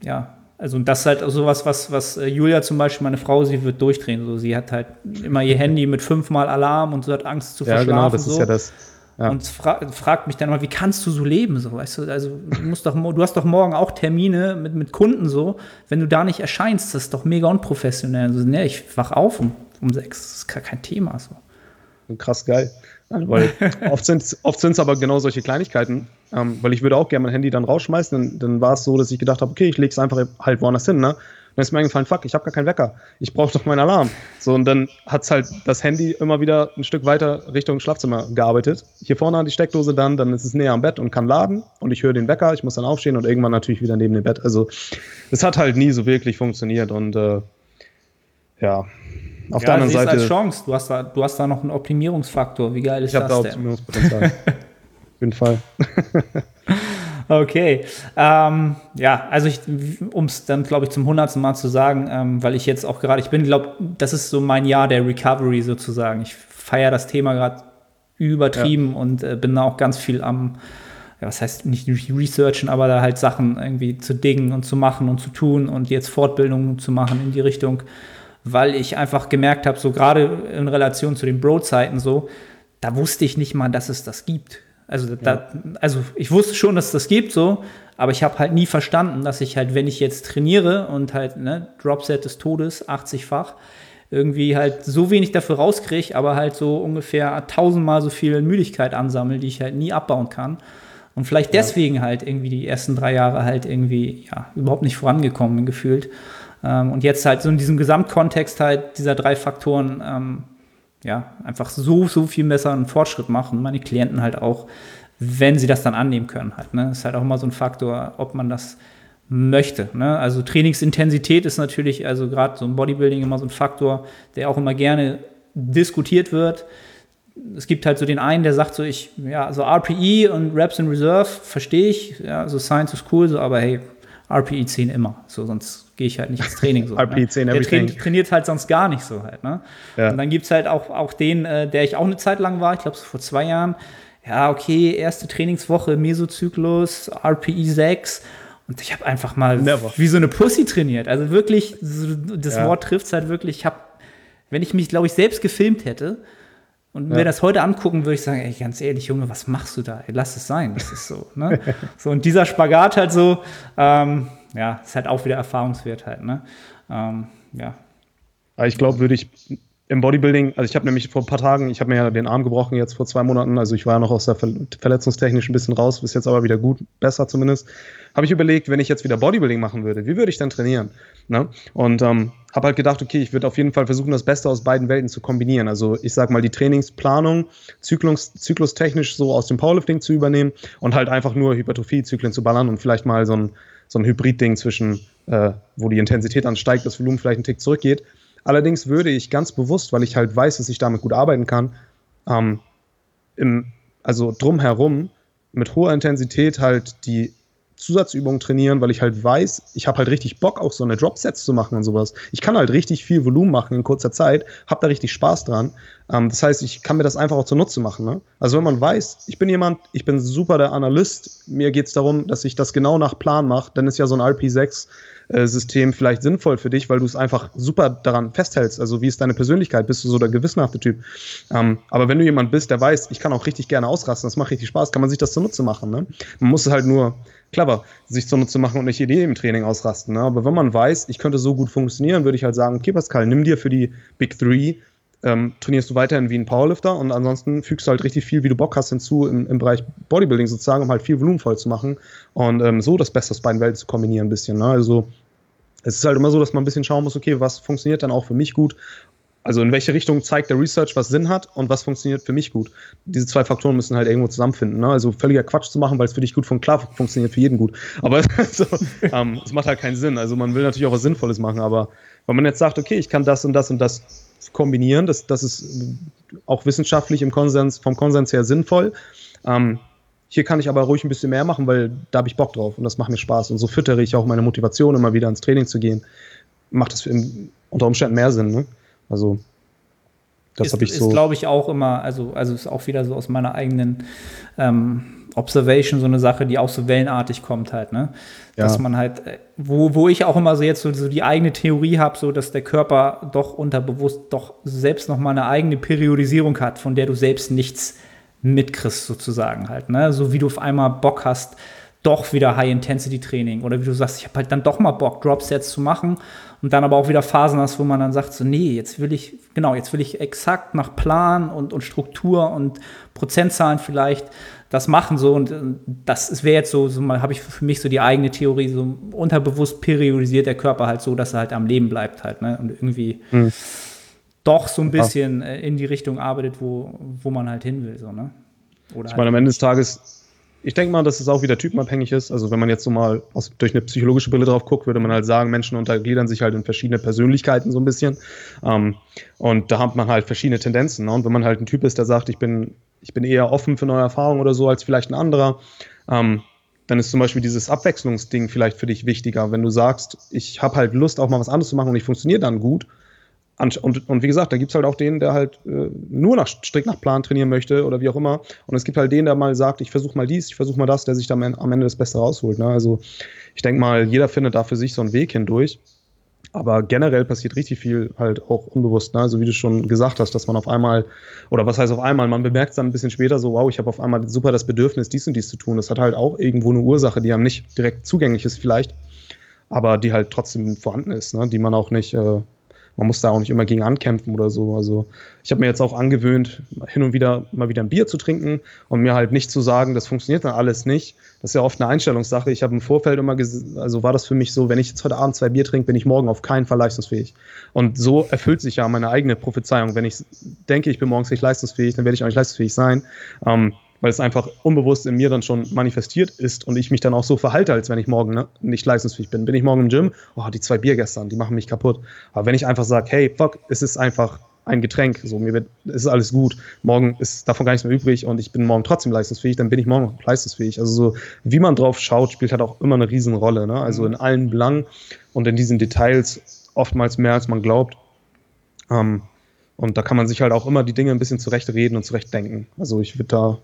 Speaker 2: ja, also und das ist halt sowas, was, was äh, Julia zum Beispiel, meine Frau, sie wird durchdrehen. So, sie hat halt immer ihr Handy mit fünfmal Alarm und sie hat Angst zu verschlafen. Ja, genau,
Speaker 3: das
Speaker 2: so.
Speaker 3: ist ja das. Ja.
Speaker 2: Und fra fragt mich dann mal, wie kannst du so leben? So, weißt du, also du musst doch, du hast doch morgen auch Termine mit, mit Kunden so. Wenn du da nicht erscheinst, das ist doch mega unprofessionell. Also, ne, ich wach auf um, um sechs. Das ist gar kein Thema. So.
Speaker 3: Krass geil. Weil [LAUGHS] oft sind es oft sind's aber genau solche Kleinigkeiten. Ähm, weil ich würde auch gerne mein Handy dann rausschmeißen. Dann, dann war es so, dass ich gedacht habe, okay, ich lege es einfach halt woanders hin. Ne? Dann ist mir eingefallen, fuck, ich habe gar keinen Wecker. Ich brauche doch meinen Alarm. So, und dann hat es halt das Handy immer wieder ein Stück weiter Richtung Schlafzimmer gearbeitet. Hier vorne an die Steckdose dann, dann ist es näher am Bett und kann laden. Und ich höre den Wecker, ich muss dann aufstehen und irgendwann natürlich wieder neben dem Bett. Also es hat halt nie so wirklich funktioniert. Und äh, ja,
Speaker 2: auf ja, der anderen Seite. als Chance. Du hast, da, du hast da noch einen Optimierungsfaktor. Wie geil ist
Speaker 3: ich
Speaker 2: das
Speaker 3: da denn? Optimierungspotenzial. Auf jeden Fall. [LAUGHS]
Speaker 2: Okay. Ähm, ja, also um es dann, glaube ich, zum hundertsten Mal zu sagen, ähm, weil ich jetzt auch gerade, ich bin, glaube das ist so mein Jahr der Recovery sozusagen. Ich feiere das Thema gerade übertrieben ja. und äh, bin da auch ganz viel am, ja, was heißt nicht researchen, aber da halt Sachen irgendwie zu dingen und zu machen und zu tun und jetzt Fortbildungen zu machen in die Richtung, weil ich einfach gemerkt habe, so gerade in Relation zu den Bro-Zeiten so, da wusste ich nicht mal, dass es das gibt. Also, da, also ich wusste schon, dass das gibt, so, aber ich habe halt nie verstanden, dass ich halt, wenn ich jetzt trainiere und halt, ne, Dropset des Todes, 80-fach, irgendwie halt so wenig dafür rauskriege, aber halt so ungefähr tausendmal so viel Müdigkeit ansammle, die ich halt nie abbauen kann. Und vielleicht ja. deswegen halt irgendwie die ersten drei Jahre halt irgendwie, ja, überhaupt nicht vorangekommen bin, gefühlt. Ähm, und jetzt halt so in diesem Gesamtkontext halt dieser drei Faktoren, ähm, ja, einfach so, so viel besser einen Fortschritt machen. Meine Klienten halt auch, wenn sie das dann annehmen können halt. Ne? Ist halt auch immer so ein Faktor, ob man das möchte. Ne? Also Trainingsintensität ist natürlich, also gerade so im Bodybuilding immer so ein Faktor, der auch immer gerne diskutiert wird. Es gibt halt so den einen, der sagt so, ich, ja, so RPE und Reps in Reserve verstehe ich, ja, so Science ist cool, so, aber hey, RPE 10 immer, so, sonst gehe ich halt nicht ins Training. So, [LAUGHS] RP10 ne? Der train trainiert halt sonst gar nicht so halt. Ne? Ja. Und dann gibt es halt auch, auch den, äh, der ich auch eine Zeit lang war, ich glaube so vor zwei Jahren. Ja, okay, erste Trainingswoche, Mesozyklus, RPE 6. Und ich habe einfach mal Never. wie so eine Pussy trainiert. Also wirklich, das ja. Wort trifft es halt wirklich. Ich habe, wenn ich mich, glaube ich, selbst gefilmt hätte, und ja. mir das heute angucken, würde ich sagen, ey, ganz ehrlich, Junge, was machst du da? Ey, lass es sein. Das ist so. Ne? [LAUGHS] so und dieser Spagat halt so, ähm, ja, ist halt auch wieder Erfahrungswert halt, ne? Ähm, ja.
Speaker 3: Ich glaube, würde ich im Bodybuilding, also ich habe nämlich vor ein paar Tagen, ich habe mir ja den Arm gebrochen jetzt vor zwei Monaten, also ich war ja noch aus der verletzungstechnisch ein bisschen raus, bis jetzt aber wieder gut, besser zumindest. Habe ich überlegt, wenn ich jetzt wieder Bodybuilding machen würde, wie würde ich dann trainieren? Ne? Und ähm, habe halt gedacht, okay, ich würde auf jeden Fall versuchen, das Beste aus beiden Welten zu kombinieren. Also ich sag mal, die Trainingsplanung zyklus, zyklustechnisch so aus dem Powerlifting zu übernehmen und halt einfach nur Hypertrophie-Zyklen zu ballern und vielleicht mal so ein so ein Hybrid-Ding zwischen, äh, wo die Intensität ansteigt, das Volumen vielleicht einen Tick zurückgeht. Allerdings würde ich ganz bewusst, weil ich halt weiß, dass ich damit gut arbeiten kann, ähm, im, also drumherum mit hoher Intensität halt die Zusatzübungen trainieren, weil ich halt weiß, ich habe halt richtig Bock, auch so eine Drop-Sets zu machen und sowas. Ich kann halt richtig viel Volumen machen in kurzer Zeit, habe da richtig Spaß dran. Ähm, das heißt, ich kann mir das einfach auch zunutze machen. Ne? Also wenn man weiß, ich bin jemand, ich bin super der Analyst, mir geht es darum, dass ich das genau nach Plan mache, dann ist ja so ein RP6 äh, System vielleicht sinnvoll für dich, weil du es einfach super daran festhältst. Also wie ist deine Persönlichkeit? Bist du so der gewissenhafte Typ? Ähm, aber wenn du jemand bist, der weiß, ich kann auch richtig gerne ausrasten, das macht richtig Spaß, kann man sich das zunutze machen. Ne? Man muss es halt nur clever, sich zunutze machen und nicht Idee im Training ausrasten. Ne? Aber wenn man weiß, ich könnte so gut funktionieren, würde ich halt sagen, okay, Pascal, nimm dir für die Big Three, ähm, trainierst du weiterhin wie ein Powerlifter und ansonsten fügst du halt richtig viel, wie du Bock hast, hinzu im, im Bereich Bodybuilding sozusagen, um halt viel Volumen voll zu machen und ähm, so das Beste aus beiden Welten zu kombinieren ein bisschen. Ne? Also es ist halt immer so, dass man ein bisschen schauen muss, okay, was funktioniert dann auch für mich gut also in welche Richtung zeigt der Research, was Sinn hat und was funktioniert für mich gut. Diese zwei Faktoren müssen halt irgendwo zusammenfinden. Ne? Also völliger Quatsch zu machen, weil es für dich gut funktioniert. Klar, funktioniert für jeden gut. Aber [LAUGHS] ähm, es macht halt keinen Sinn. Also man will natürlich auch was Sinnvolles machen, aber wenn man jetzt sagt, okay, ich kann das und das und das kombinieren, das, das ist auch wissenschaftlich im Konsens, vom Konsens her sinnvoll. Ähm, hier kann ich aber ruhig ein bisschen mehr machen, weil da habe ich Bock drauf und das macht mir Spaß. Und so füttere ich auch meine Motivation, immer wieder ins Training zu gehen. Macht das unter Umständen mehr Sinn, ne? Also
Speaker 2: das habe ich so. Ist, glaube ich, auch immer, also, also ist auch wieder so aus meiner eigenen ähm, Observation so eine Sache, die auch so wellenartig kommt halt, ne? Ja. Dass man halt, äh, wo, wo ich auch immer so jetzt so, so die eigene Theorie habe, so dass der Körper doch unterbewusst doch selbst noch mal eine eigene Periodisierung hat, von der du selbst nichts mitkriegst sozusagen halt, ne? So wie du auf einmal Bock hast, doch wieder High-Intensity-Training oder wie du sagst, ich habe halt dann doch mal Bock, Drop-Sets zu machen und dann aber auch wieder Phasen hast, wo man dann sagt, so, nee, jetzt will ich, genau, jetzt will ich exakt nach Plan und, und Struktur und Prozentzahlen vielleicht das machen so und äh, das wäre jetzt so, so mal habe ich für mich so die eigene Theorie, so unterbewusst periodisiert der Körper halt so, dass er halt am Leben bleibt halt, ne? Und irgendwie hm. doch so ein bisschen äh, in die Richtung arbeitet, wo, wo man halt hin will, so, ne?
Speaker 3: Oder ich meine, halt am Ende des Tages ich denke mal, dass es auch wieder typenabhängig ist. Also wenn man jetzt so mal aus, durch eine psychologische Brille drauf guckt, würde man halt sagen, Menschen untergliedern sich halt in verschiedene Persönlichkeiten so ein bisschen. Ähm, und da hat man halt verschiedene Tendenzen. Ne? Und wenn man halt ein Typ ist, der sagt, ich bin, ich bin eher offen für neue Erfahrungen oder so als vielleicht ein anderer, ähm, dann ist zum Beispiel dieses Abwechslungsding vielleicht für dich wichtiger. Wenn du sagst, ich habe halt Lust, auch mal was anderes zu machen und ich funktioniere dann gut, und, und wie gesagt, da gibt es halt auch den, der halt äh, nur nach, strikt nach Plan trainieren möchte oder wie auch immer. Und es gibt halt den, der mal sagt, ich versuche mal dies, ich versuche mal das, der sich dann am Ende das Beste rausholt. Ne? Also ich denke mal, jeder findet da für sich so einen Weg hindurch. Aber generell passiert richtig viel halt auch unbewusst. Ne? Also wie du schon gesagt hast, dass man auf einmal, oder was heißt auf einmal, man bemerkt es dann ein bisschen später so, wow, ich habe auf einmal super das Bedürfnis, dies und dies zu tun. Das hat halt auch irgendwo eine Ursache, die einem nicht direkt zugänglich ist vielleicht, aber die halt trotzdem vorhanden ist, ne? die man auch nicht... Äh, man muss da auch nicht immer gegen ankämpfen oder so. Also ich habe mir jetzt auch angewöhnt, hin und wieder mal wieder ein Bier zu trinken und mir halt nicht zu sagen, das funktioniert dann alles nicht. Das ist ja oft eine Einstellungssache. Ich habe im Vorfeld immer, also war das für mich so, wenn ich jetzt heute Abend zwei Bier trinke, bin ich morgen auf keinen Fall leistungsfähig. Und so erfüllt sich ja meine eigene Prophezeiung. Wenn ich denke, ich bin morgens nicht leistungsfähig, dann werde ich auch nicht leistungsfähig sein. Ähm, weil es einfach unbewusst in mir dann schon manifestiert ist und ich mich dann auch so verhalte, als wenn ich morgen ne, nicht leistungsfähig bin. Bin ich morgen im Gym, oh, die zwei Bier gestern, die machen mich kaputt. Aber wenn ich einfach sage, hey, fuck, es ist einfach ein Getränk, so mir wird, es ist alles gut, morgen ist davon gar nichts mehr übrig und ich bin morgen trotzdem leistungsfähig, dann bin ich morgen auch leistungsfähig. Also so, wie man drauf schaut, spielt halt auch immer eine Riesenrolle. Ne? Also in allen Belangen und in diesen Details oftmals mehr, als man glaubt. Ähm, und da kann man sich halt auch immer die Dinge ein bisschen zurechtreden und zurechtdenken. Also ich würde da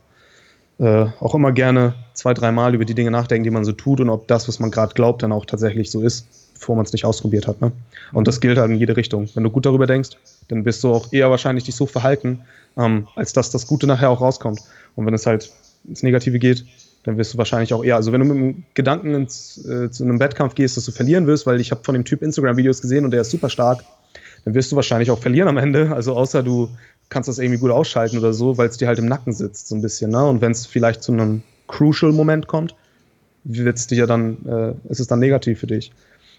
Speaker 3: äh, auch immer gerne zwei, dreimal über die Dinge nachdenken, die man so tut und ob das, was man gerade glaubt, dann auch tatsächlich so ist, bevor man es nicht ausprobiert hat. Ne? Und das gilt halt in jede Richtung. Wenn du gut darüber denkst, dann wirst du auch eher wahrscheinlich dich so verhalten, ähm, als dass das Gute nachher auch rauskommt. Und wenn es halt ins Negative geht, dann wirst du wahrscheinlich auch eher, also wenn du mit dem Gedanken ins, äh, zu einem Wettkampf gehst, dass du verlieren wirst, weil ich habe von dem Typ Instagram-Videos gesehen und der ist super stark, dann wirst du wahrscheinlich auch verlieren am Ende. Also außer du kannst das irgendwie gut ausschalten oder so, weil es dir halt im Nacken sitzt, so ein bisschen. Ne? Und wenn es vielleicht zu einem Crucial-Moment kommt, wird's dir dann, äh, ist es dann negativ für dich.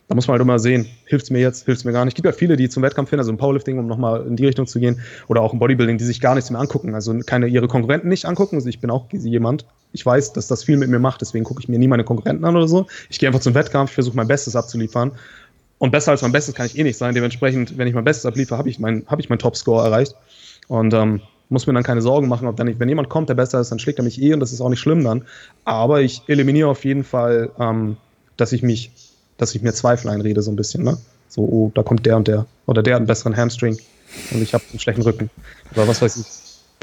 Speaker 3: Da muss man halt immer sehen, hilft es mir jetzt, hilft es mir gar nicht. Es gibt ja viele, die zum Wettkampf hin, also im Powerlifting, um nochmal in die Richtung zu gehen, oder auch im Bodybuilding, die sich gar nichts mehr angucken, also keine ihre Konkurrenten nicht angucken. Also ich bin auch jemand, ich weiß, dass das viel mit mir macht, deswegen gucke ich mir nie meine Konkurrenten an oder so. Ich gehe einfach zum Wettkampf, ich versuche mein Bestes abzuliefern. Und besser als mein Bestes kann ich eh nicht sein. Dementsprechend, wenn ich mein Bestes abliefere, habe ich mein, hab ich meinen Topscore erreicht. Und ähm, muss mir dann keine Sorgen machen, ob dann nicht, wenn jemand kommt, der besser ist, dann schlägt er mich eh und das ist auch nicht schlimm dann. Aber ich eliminiere auf jeden Fall, ähm, dass ich mich, dass ich mir Zweifel einrede, so ein bisschen, ne? So, oh, da kommt der und der. Oder der hat einen besseren Hamstring und ich habe einen schlechten Rücken. Oder was weiß ich.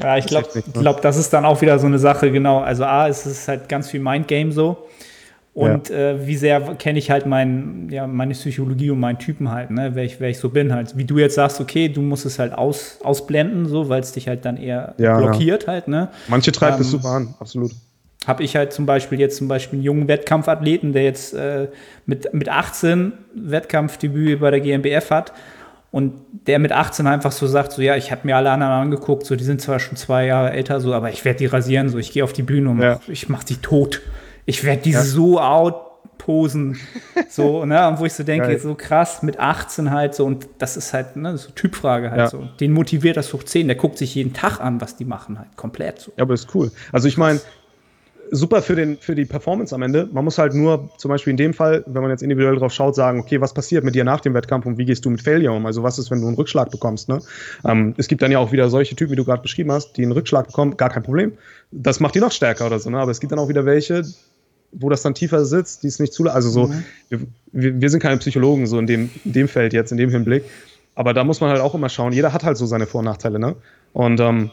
Speaker 2: Ja, ich glaube, ne? glaub, das ist dann auch wieder so eine Sache, genau. Also A, es ist halt ganz viel Mindgame so. Und ja. äh, wie sehr kenne ich halt mein, ja, meine Psychologie und meinen Typen halt, ne? wer, ich, wer ich so bin halt. Wie du jetzt sagst, okay, du musst es halt aus, ausblenden, so, weil es dich halt dann eher ja, blockiert halt. Ne?
Speaker 3: Manche treibt ähm, es super an, absolut.
Speaker 2: Habe ich halt zum Beispiel jetzt zum Beispiel einen jungen Wettkampfathleten, der jetzt äh, mit, mit 18 Wettkampfdebüt bei der GmbF hat und der mit 18 einfach so sagt, so ja, ich habe mir alle anderen angeguckt, so die sind zwar schon zwei Jahre älter, so, aber ich werde die rasieren, so ich gehe auf die Bühne und ja. ich mache die tot. Ich werde die ja. so outposen. [LAUGHS] So, ne? Und wo ich so denke, Geil. so krass, mit 18 halt so, und das ist halt, ne, so Typfrage halt ja. so. Den motiviert das hoch 10, der guckt sich jeden Tag an, was die machen, halt komplett so.
Speaker 3: Ja, aber ist cool. Also ich meine, super für, den, für die Performance am Ende. Man muss halt nur, zum Beispiel in dem Fall, wenn man jetzt individuell drauf schaut, sagen, okay, was passiert mit dir nach dem Wettkampf und wie gehst du mit Failure um? Also was ist, wenn du einen Rückschlag bekommst? Ne? Ähm, es gibt dann ja auch wieder solche Typen, wie du gerade beschrieben hast, die einen Rückschlag bekommen, gar kein Problem. Das macht die noch stärker oder so. Ne? Aber es gibt dann auch wieder welche, wo das dann tiefer sitzt, die es nicht zulassen. Also so, mhm. wir, wir, sind keine Psychologen so in dem, in dem Feld jetzt, in dem Hinblick. Aber da muss man halt auch immer schauen. Jeder hat halt so seine Vor- und Nachteile, ne? Und, ähm,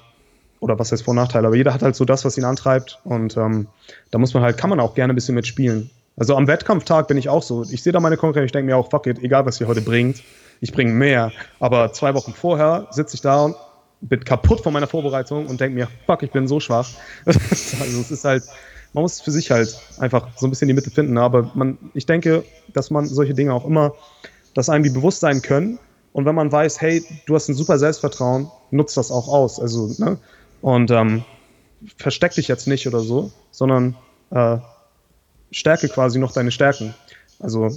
Speaker 3: oder was heißt Vor- und Nachteile? Aber jeder hat halt so das, was ihn antreibt. Und ähm, da muss man halt, kann man auch gerne ein bisschen mitspielen. Also am Wettkampftag bin ich auch so. Ich sehe da meine Konkurrenz, ich denke mir auch, fuck it, egal was ihr heute bringt, ich bringe mehr. Aber zwei Wochen vorher sitze ich da und bin kaputt von meiner Vorbereitung und denke mir, fuck, ich bin so schwach. [LAUGHS] also es ist halt, man muss für sich halt einfach so ein bisschen die Mitte finden. Aber man, ich denke, dass man solche Dinge auch immer, dass einem die bewusst sein können. Und wenn man weiß, hey, du hast ein super Selbstvertrauen, nutzt das auch aus. Also, ne? Und ähm, versteck dich jetzt nicht oder so, sondern äh, stärke quasi noch deine Stärken. Also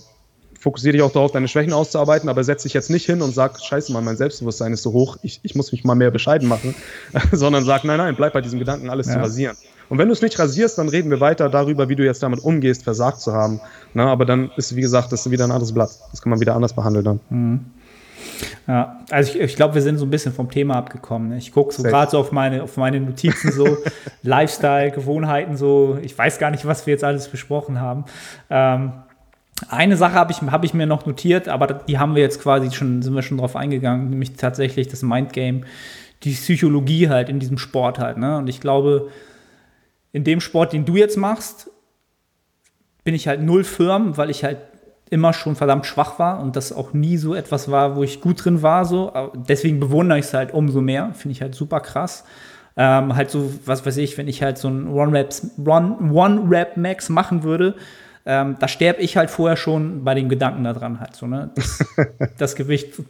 Speaker 3: fokussiere dich auch darauf, deine Schwächen auszuarbeiten, aber setz dich jetzt nicht hin und sag, scheiße mal, mein Selbstbewusstsein ist so hoch, ich, ich muss mich mal mehr bescheiden machen, [LAUGHS] sondern sag, nein, nein, bleib bei diesem Gedanken, alles ja. zu rasieren. Und wenn du es nicht rasierst, dann reden wir weiter darüber, wie du jetzt damit umgehst, versagt zu haben. Na, aber dann ist, wie gesagt, das ist wieder ein anderes Blatt. Das kann man wieder anders behandeln dann. Mhm.
Speaker 2: Ja, also ich, ich glaube, wir sind so ein bisschen vom Thema abgekommen. Ne? Ich gucke so gerade so auf meine, auf meine Notizen, so [LAUGHS] Lifestyle, Gewohnheiten, so, ich weiß gar nicht, was wir jetzt alles besprochen haben. Ähm, eine Sache habe ich, hab ich mir noch notiert, aber die haben wir jetzt quasi schon, sind wir schon drauf eingegangen, nämlich tatsächlich das Mindgame, die Psychologie halt in diesem Sport halt. Ne? Und ich glaube, in dem Sport, den du jetzt machst, bin ich halt null firm, weil ich halt immer schon verdammt schwach war und das auch nie so etwas war, wo ich gut drin war. So. Deswegen bewundere ich es halt umso mehr. Finde ich halt super krass. Ähm, halt so, was weiß ich, wenn ich halt so ein One-Rap-Max machen würde, ähm, da sterbe ich halt vorher schon bei dem Gedanken daran halt so, ne? Das, [LAUGHS] das Gewicht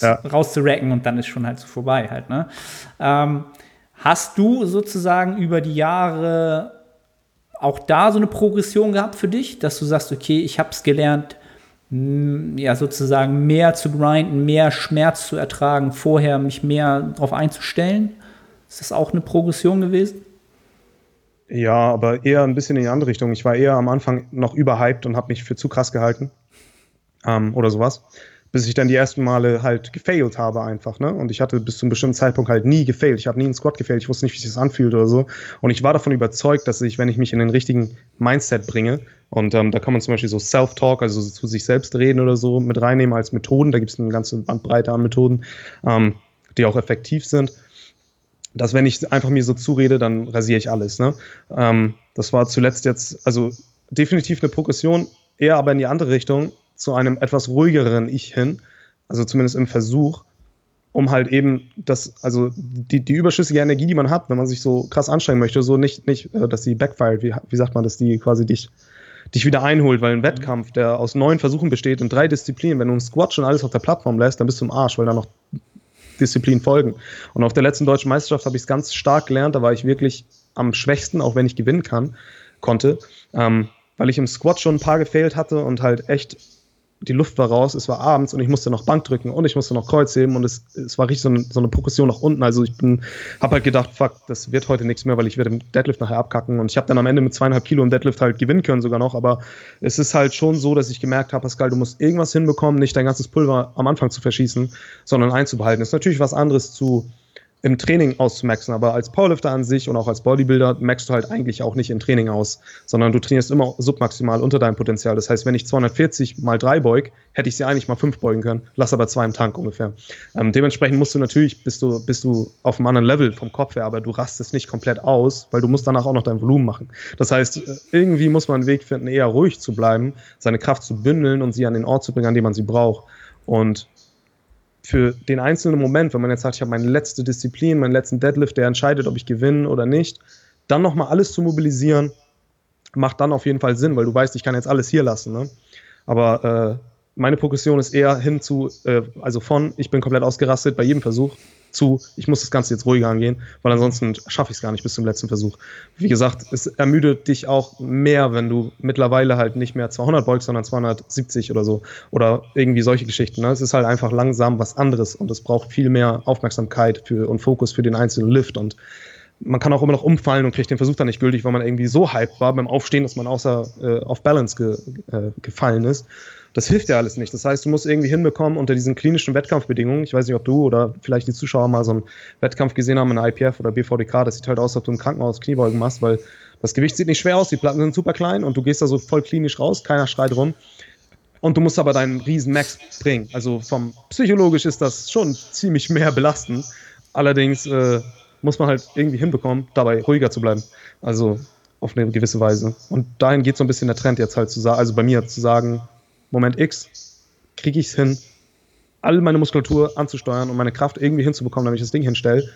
Speaker 2: ja. rauszuracken und dann ist schon halt so vorbei halt, ne? Ähm, hast du sozusagen über die Jahre auch da so eine Progression gehabt für dich, dass du sagst, okay, ich habe es gelernt, ja, sozusagen mehr zu grinden, mehr Schmerz zu ertragen, vorher mich mehr darauf einzustellen? Ist das auch eine Progression gewesen?
Speaker 3: Ja, aber eher ein bisschen in die andere Richtung. Ich war eher am Anfang noch überhyped und habe mich für zu krass gehalten. Ähm, oder sowas bis ich dann die ersten Male halt gefailt habe einfach, ne? Und ich hatte bis zu einem bestimmten Zeitpunkt halt nie gefailt. Ich habe nie einen Squat gefailt. Ich wusste nicht, wie sich das anfühlt oder so. Und ich war davon überzeugt, dass ich, wenn ich mich in den richtigen Mindset bringe, und ähm, da kann man zum Beispiel so Self-Talk, also so zu sich selbst reden oder so, mit reinnehmen als Methoden. Da gibt es eine ganze Bandbreite an Methoden, ähm, die auch effektiv sind. Dass wenn ich einfach mir so zurede, dann rasiere ich alles. Ne? Ähm, das war zuletzt jetzt, also definitiv eine Progression, eher aber in die andere Richtung zu einem etwas ruhigeren Ich hin, also zumindest im Versuch, um halt eben das, also die, die überschüssige Energie, die man hat, wenn man sich so krass anstrengen möchte, so nicht, nicht äh, dass die backfired, wie, wie sagt man, dass die quasi dich, dich wieder einholt, weil ein Wettkampf, der aus neun Versuchen besteht in drei Disziplinen, wenn du einen Squat schon alles auf der Plattform lässt, dann bist du im Arsch, weil da noch Disziplinen folgen. Und auf der letzten deutschen Meisterschaft habe ich es ganz stark gelernt, da war ich wirklich am schwächsten, auch wenn ich gewinnen kann, konnte, ähm, weil ich im Squat schon ein paar gefailt hatte und halt echt die Luft war raus, es war abends und ich musste noch Bank drücken und ich musste noch Kreuz heben und es, es war richtig so eine, so eine Progression nach unten. Also ich bin, habe halt gedacht, fuck, das wird heute nichts mehr, weil ich werde im Deadlift nachher abkacken und ich habe dann am Ende mit zweieinhalb Kilo im Deadlift halt gewinnen können sogar noch, aber es ist halt schon so, dass ich gemerkt habe, Pascal, du musst irgendwas hinbekommen, nicht dein ganzes Pulver am Anfang zu verschießen, sondern einzubehalten. Das ist natürlich was anderes zu im Training auszumaxen, aber als Powerlifter an sich und auch als Bodybuilder maxst du halt eigentlich auch nicht im Training aus, sondern du trainierst immer submaximal unter deinem Potenzial. Das heißt, wenn ich 240 mal 3 beug, hätte ich sie eigentlich mal 5 beugen können, lass aber 2 im Tank ungefähr. Ähm, dementsprechend musst du natürlich, bist du, bist du auf einem anderen Level vom Kopf her, aber du rastest nicht komplett aus, weil du musst danach auch noch dein Volumen machen. Das heißt, äh, irgendwie muss man einen Weg finden, eher ruhig zu bleiben, seine Kraft zu bündeln und sie an den Ort zu bringen, an dem man sie braucht. Und für den einzelnen Moment, wenn man jetzt sagt, ich habe meine letzte Disziplin, meinen letzten Deadlift, der entscheidet, ob ich gewinne oder nicht, dann nochmal alles zu mobilisieren, macht dann auf jeden Fall Sinn, weil du weißt, ich kann jetzt alles hier lassen. Ne? Aber äh, meine Progression ist eher hin zu, äh, also von, ich bin komplett ausgerastet bei jedem Versuch, zu, ich muss das Ganze jetzt ruhiger angehen, weil ansonsten schaffe ich es gar nicht bis zum letzten Versuch. Wie gesagt, es ermüdet dich auch mehr, wenn du mittlerweile halt nicht mehr 200 beugst, sondern 270 oder so. Oder irgendwie solche Geschichten. Ne? Es ist halt einfach langsam was anderes und es braucht viel mehr Aufmerksamkeit für, und Fokus für den einzelnen Lift und man kann auch immer noch umfallen und kriegt den Versuch dann nicht gültig, weil man irgendwie so hyped war beim Aufstehen, dass man außer äh, auf Balance ge, äh, gefallen ist. Das hilft ja alles nicht. Das heißt, du musst irgendwie hinbekommen unter diesen klinischen Wettkampfbedingungen. Ich weiß nicht, ob du oder vielleicht die Zuschauer mal so einen Wettkampf gesehen haben in der IPF oder BVDK. Das sieht halt aus, als ob du im Krankenhaus Kniebeugen machst, weil das Gewicht sieht nicht schwer aus, die Platten sind super klein und du gehst da so voll klinisch raus, keiner schreit rum. Und du musst aber deinen riesen Max bringen. Also vom psychologisch ist das schon ziemlich mehr belastend. Allerdings äh, muss man halt irgendwie hinbekommen, dabei ruhiger zu bleiben. Also auf eine gewisse Weise. Und dahin geht so ein bisschen der Trend jetzt halt zu sagen, also bei mir zu sagen, Moment X kriege ich es hin, all meine Muskulatur anzusteuern und meine Kraft irgendwie hinzubekommen, damit ich das Ding hinstelle,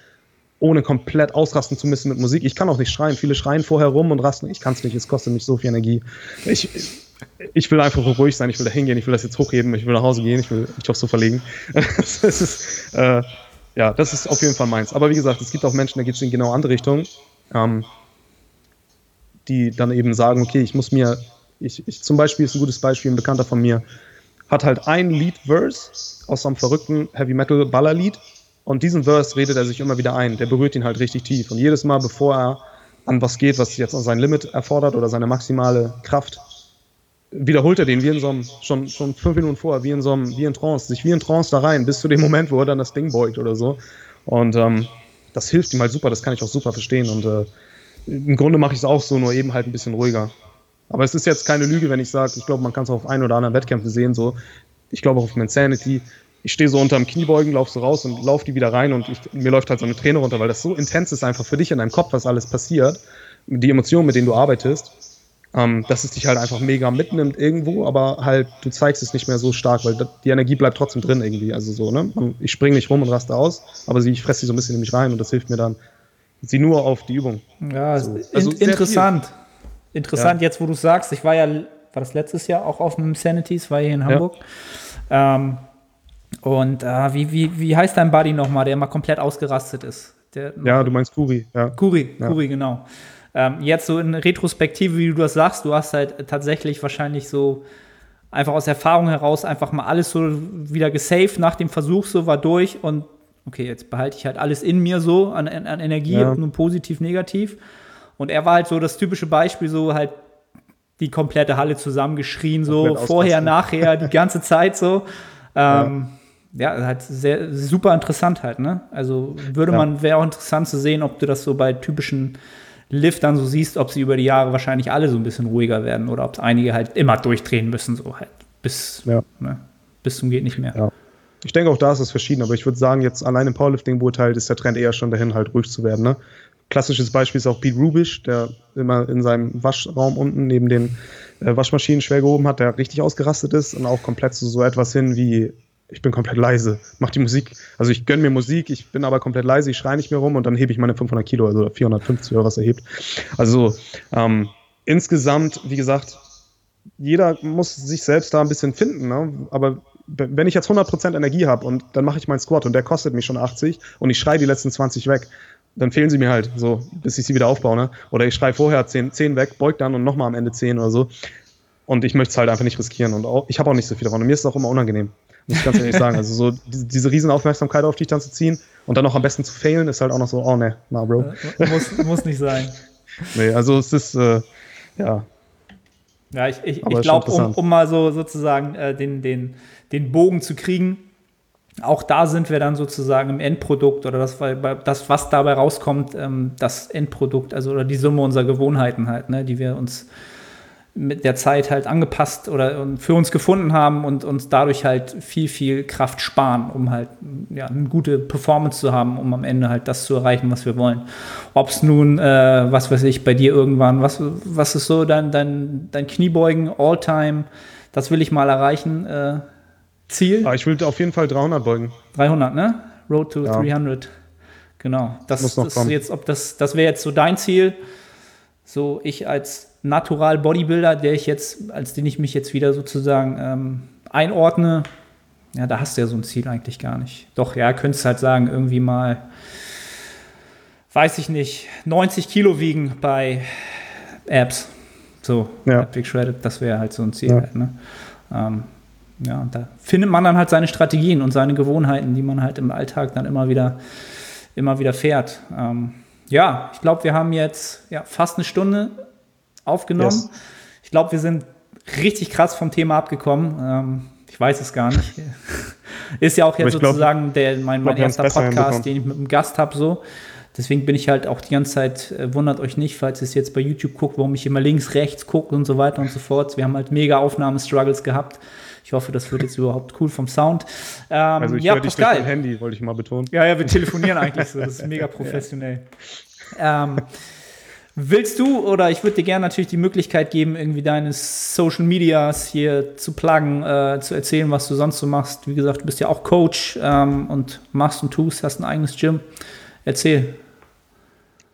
Speaker 3: ohne komplett ausrasten zu müssen mit Musik. Ich kann auch nicht schreien. Viele schreien vorher rum und rasten. Ich kann es nicht. Es kostet mich so viel Energie. Ich, ich will einfach ruhig sein. Ich will da hingehen. Ich will das jetzt hochheben. Ich will nach Hause gehen. Ich will mich aufs Sofa legen. [LAUGHS] das ist, äh, ja, das ist auf jeden Fall meins. Aber wie gesagt, es gibt auch Menschen, da geht es in genau andere Richtung, ähm, die dann eben sagen, okay, ich muss mir ich, ich zum Beispiel ist ein gutes Beispiel, ein Bekannter von mir hat halt ein Lead-Verse aus so einem verrückten Heavy-Metal-Baller-Lied und diesen Verse redet er sich immer wieder ein. Der berührt ihn halt richtig tief. Und jedes Mal, bevor er an was geht, was jetzt an sein Limit erfordert oder seine maximale Kraft wiederholt er den wie in so einem, schon, schon fünf Minuten vorher, wie in so einem, wie in Trance, sich wie in Trance da rein, bis zu dem Moment, wo er dann das Ding beugt oder so. Und ähm, das hilft ihm halt super, das kann ich auch super verstehen. Und äh, im Grunde mache ich es auch so, nur eben halt ein bisschen ruhiger. Aber es ist jetzt keine Lüge, wenn ich sage, ich glaube, man kann es auf ein oder anderen Wettkämpfen sehen, so. Ich glaube auch auf Insanity. Ich stehe so unterm Kniebeugen, laufe so raus und laufe die wieder rein und ich, mir läuft halt so eine Träne runter, weil das so intens ist einfach für dich in deinem Kopf, was alles passiert, die Emotionen, mit denen du arbeitest ähm, dass es dich halt einfach mega mitnimmt irgendwo, aber halt du zeigst es nicht mehr so stark, weil die Energie bleibt trotzdem drin irgendwie. Also so, ne? Ich springe nicht rum und raste aus, aber sie, ich fresse sie so ein bisschen in mich rein und das hilft mir dann. Sie nur auf die Übung.
Speaker 2: Ja, so. also in, interessant. Viel. Interessant, ja. jetzt wo du sagst, ich war ja, war das letztes Jahr auch auf dem Sanities, war hier in Hamburg. Ja. Ähm, und äh, wie, wie, wie heißt dein Buddy nochmal, der mal komplett ausgerastet ist? Der,
Speaker 3: ja, du meinst Kuri. Ja.
Speaker 2: Kuri, ja. Kuri, genau. Ähm, jetzt so in Retrospektive, wie du das sagst, du hast halt tatsächlich wahrscheinlich so einfach aus Erfahrung heraus einfach mal alles so wieder gesaved nach dem Versuch, so war durch und okay, jetzt behalte ich halt alles in mir so an, an Energie, ja. nur positiv, negativ. Und er war halt so das typische Beispiel, so halt die komplette Halle zusammengeschrien, so vorher, nachher, die [LAUGHS] ganze Zeit so. Ähm, ja. ja, halt sehr super interessant halt, ne? Also würde ja. man, wäre auch interessant zu sehen, ob du das so bei typischen Lift dann so siehst, ob sie über die Jahre wahrscheinlich alle so ein bisschen ruhiger werden oder ob es einige halt immer durchdrehen müssen, so halt bis, ja. ne, bis zum geht nicht mehr. Ja.
Speaker 3: Ich denke auch da ist es verschieden, aber ich würde sagen, jetzt allein im Powerlifting beurteilt ist der Trend eher schon dahin, halt ruhig zu werden. Ne? Klassisches Beispiel ist auch Pete Rubisch, der immer in seinem Waschraum unten neben den äh, Waschmaschinen schwer gehoben hat, der richtig ausgerastet ist und auch komplett zu so etwas hin wie ich bin komplett leise, mach die Musik. Also ich gönne mir Musik, ich bin aber komplett leise, ich schreie nicht mehr rum und dann hebe ich meine 500 Kilo, also 450 oder was er hebt. Also ähm, insgesamt, wie gesagt, jeder muss sich selbst da ein bisschen finden. Ne? Aber wenn ich jetzt 100% Energie habe und dann mache ich meinen Squat und der kostet mich schon 80 und ich schreie die letzten 20 weg, dann fehlen sie mir halt so, bis ich sie wieder aufbaue. Ne? Oder ich schreie vorher 10, 10 weg, beug dann und nochmal am Ende 10 oder so. Und ich möchte es halt einfach nicht riskieren. Und auch, ich habe auch nicht so viel davon. Und mir ist es auch immer unangenehm. Muss ich ganz ehrlich sagen. Also so [LAUGHS] diese, diese Riesenaufmerksamkeit auf dich dann zu ziehen und dann auch am besten zu failen, ist halt auch noch so, oh ne, na Bro.
Speaker 2: muss, muss nicht sein. [LAUGHS]
Speaker 3: nee, also es ist, äh, ja.
Speaker 2: Ja, ich, ich, ich glaube, um, um, mal so sozusagen äh, den, den, den Bogen zu kriegen, auch da sind wir dann sozusagen im Endprodukt oder das, das was dabei rauskommt, ähm, das Endprodukt, also oder die Summe unserer Gewohnheiten halt, ne, die wir uns mit der Zeit halt angepasst oder für uns gefunden haben und uns dadurch halt viel, viel Kraft sparen, um halt ja, eine gute Performance zu haben, um am Ende halt das zu erreichen, was wir wollen. Ob es nun, äh, was weiß ich, bei dir irgendwann, was, was ist so dein, dein, dein Kniebeugen, All-Time, das will ich mal erreichen, äh, Ziel?
Speaker 3: Ah, ich will auf jeden Fall 300 beugen.
Speaker 2: 300, ne? Road to ja. 300. Genau. Das, das, das jetzt, ob das, das wäre jetzt so dein Ziel. So, ich als Natural Bodybuilder, der ich jetzt, als den ich mich jetzt wieder sozusagen ähm, einordne, ja, da hast du ja so ein Ziel eigentlich gar nicht. Doch, ja, könntest halt sagen, irgendwie mal, weiß ich nicht, 90 Kilo wiegen bei Apps. So, ja. Big Shredded, das wäre halt so ein Ziel. Ja. Halt, ne? ähm, ja, und da findet man dann halt seine Strategien und seine Gewohnheiten, die man halt im Alltag dann immer wieder, immer wieder fährt. Ähm, ja, ich glaube, wir haben jetzt ja, fast eine Stunde aufgenommen. Yes. Ich glaube, wir sind richtig krass vom Thema abgekommen. Ähm, ich weiß es gar nicht. [LAUGHS] Ist ja auch jetzt sozusagen der, mein, mein erster Podcast, den ich mit einem Gast habe. So. Deswegen bin ich halt auch die ganze Zeit, äh, wundert euch nicht, falls ihr es jetzt bei YouTube guckt, warum ich immer links, rechts gucke und so weiter und so fort. Wir haben halt mega Aufnahmestruggles gehabt. Ich hoffe, das wird jetzt überhaupt cool vom Sound.
Speaker 3: Ähm, also ich ja, dich Pascal. Handy, wollte ich mal betonen.
Speaker 2: Ja, ja, wir telefonieren eigentlich so. Das ist mega professionell. Ja. Ähm, Willst du oder ich würde dir gerne natürlich die Möglichkeit geben, irgendwie deine Social Medias hier zu pluggen, äh, zu erzählen, was du sonst so machst. Wie gesagt, du bist ja auch Coach ähm, und machst und tust, hast ein eigenes Gym. Erzähl.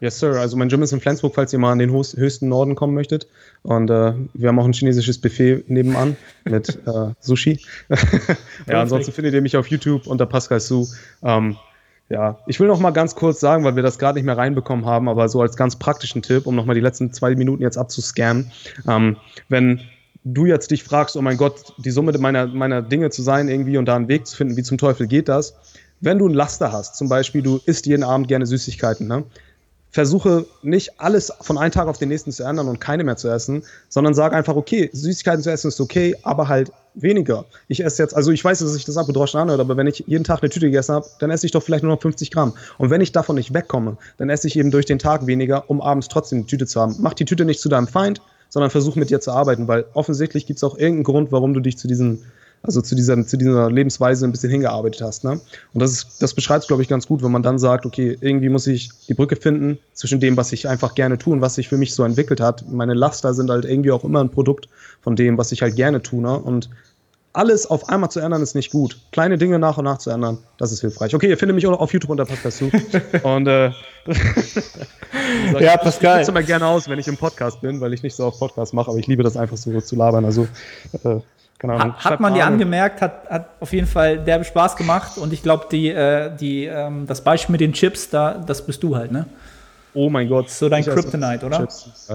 Speaker 3: Yes, Sir. Also mein Gym ist in Flensburg, falls ihr mal an den höchsten Norden kommen möchtet. Und äh, wir haben auch ein chinesisches Buffet nebenan [LAUGHS] mit äh, Sushi. [LAUGHS] ja, ansonsten findet ihr mich auf YouTube unter Pascal Su. Ähm, ja, ich will noch mal ganz kurz sagen, weil wir das gerade nicht mehr reinbekommen haben, aber so als ganz praktischen Tipp, um noch mal die letzten zwei Minuten jetzt abzuscannen. Ähm, wenn du jetzt dich fragst, oh mein Gott, die Summe meiner, meiner Dinge zu sein irgendwie und da einen Weg zu finden, wie zum Teufel geht das? Wenn du ein Laster hast, zum Beispiel du isst jeden Abend gerne Süßigkeiten, ne? Versuche nicht alles von einem Tag auf den nächsten zu ändern und keine mehr zu essen, sondern sage einfach, okay, Süßigkeiten zu essen ist okay, aber halt weniger. Ich esse jetzt, also ich weiß, dass sich das abgedroschen anhört, aber wenn ich jeden Tag eine Tüte gegessen habe, dann esse ich doch vielleicht nur noch 50 Gramm. Und wenn ich davon nicht wegkomme, dann esse ich eben durch den Tag weniger, um abends trotzdem eine Tüte zu haben. Mach die Tüte nicht zu deinem Feind, sondern versuch mit dir zu arbeiten, weil offensichtlich gibt es auch irgendeinen Grund, warum du dich zu diesen also zu dieser, zu dieser Lebensweise ein bisschen hingearbeitet hast. Ne? Und das, ist, das beschreibt es, glaube ich, ganz gut, wenn man dann sagt, okay, irgendwie muss ich die Brücke finden zwischen dem, was ich einfach gerne tue und was sich für mich so entwickelt hat. Meine Laster sind halt irgendwie auch immer ein Produkt von dem, was ich halt gerne tue. Ne? Und alles auf einmal zu ändern ist nicht gut. Kleine Dinge nach und nach zu ändern, das ist hilfreich. Okay, ihr findet mich auch auf YouTube unter Podcast zu. [LAUGHS] und äh, [LAUGHS]
Speaker 2: ja, Pascal.
Speaker 3: Ich immer gerne aus, wenn ich im Podcast bin, weil ich nicht so auf Podcast mache, aber ich liebe das einfach so zu labern. Also äh,
Speaker 2: Hat, hat man dir angemerkt, hat, hat auf jeden Fall derbe Spaß gemacht und ich glaube, die, äh, die, ähm, das Beispiel mit den Chips, da, das bist du halt, ne?
Speaker 3: Oh mein Gott.
Speaker 2: So dein Kryptonite, oder? Chips.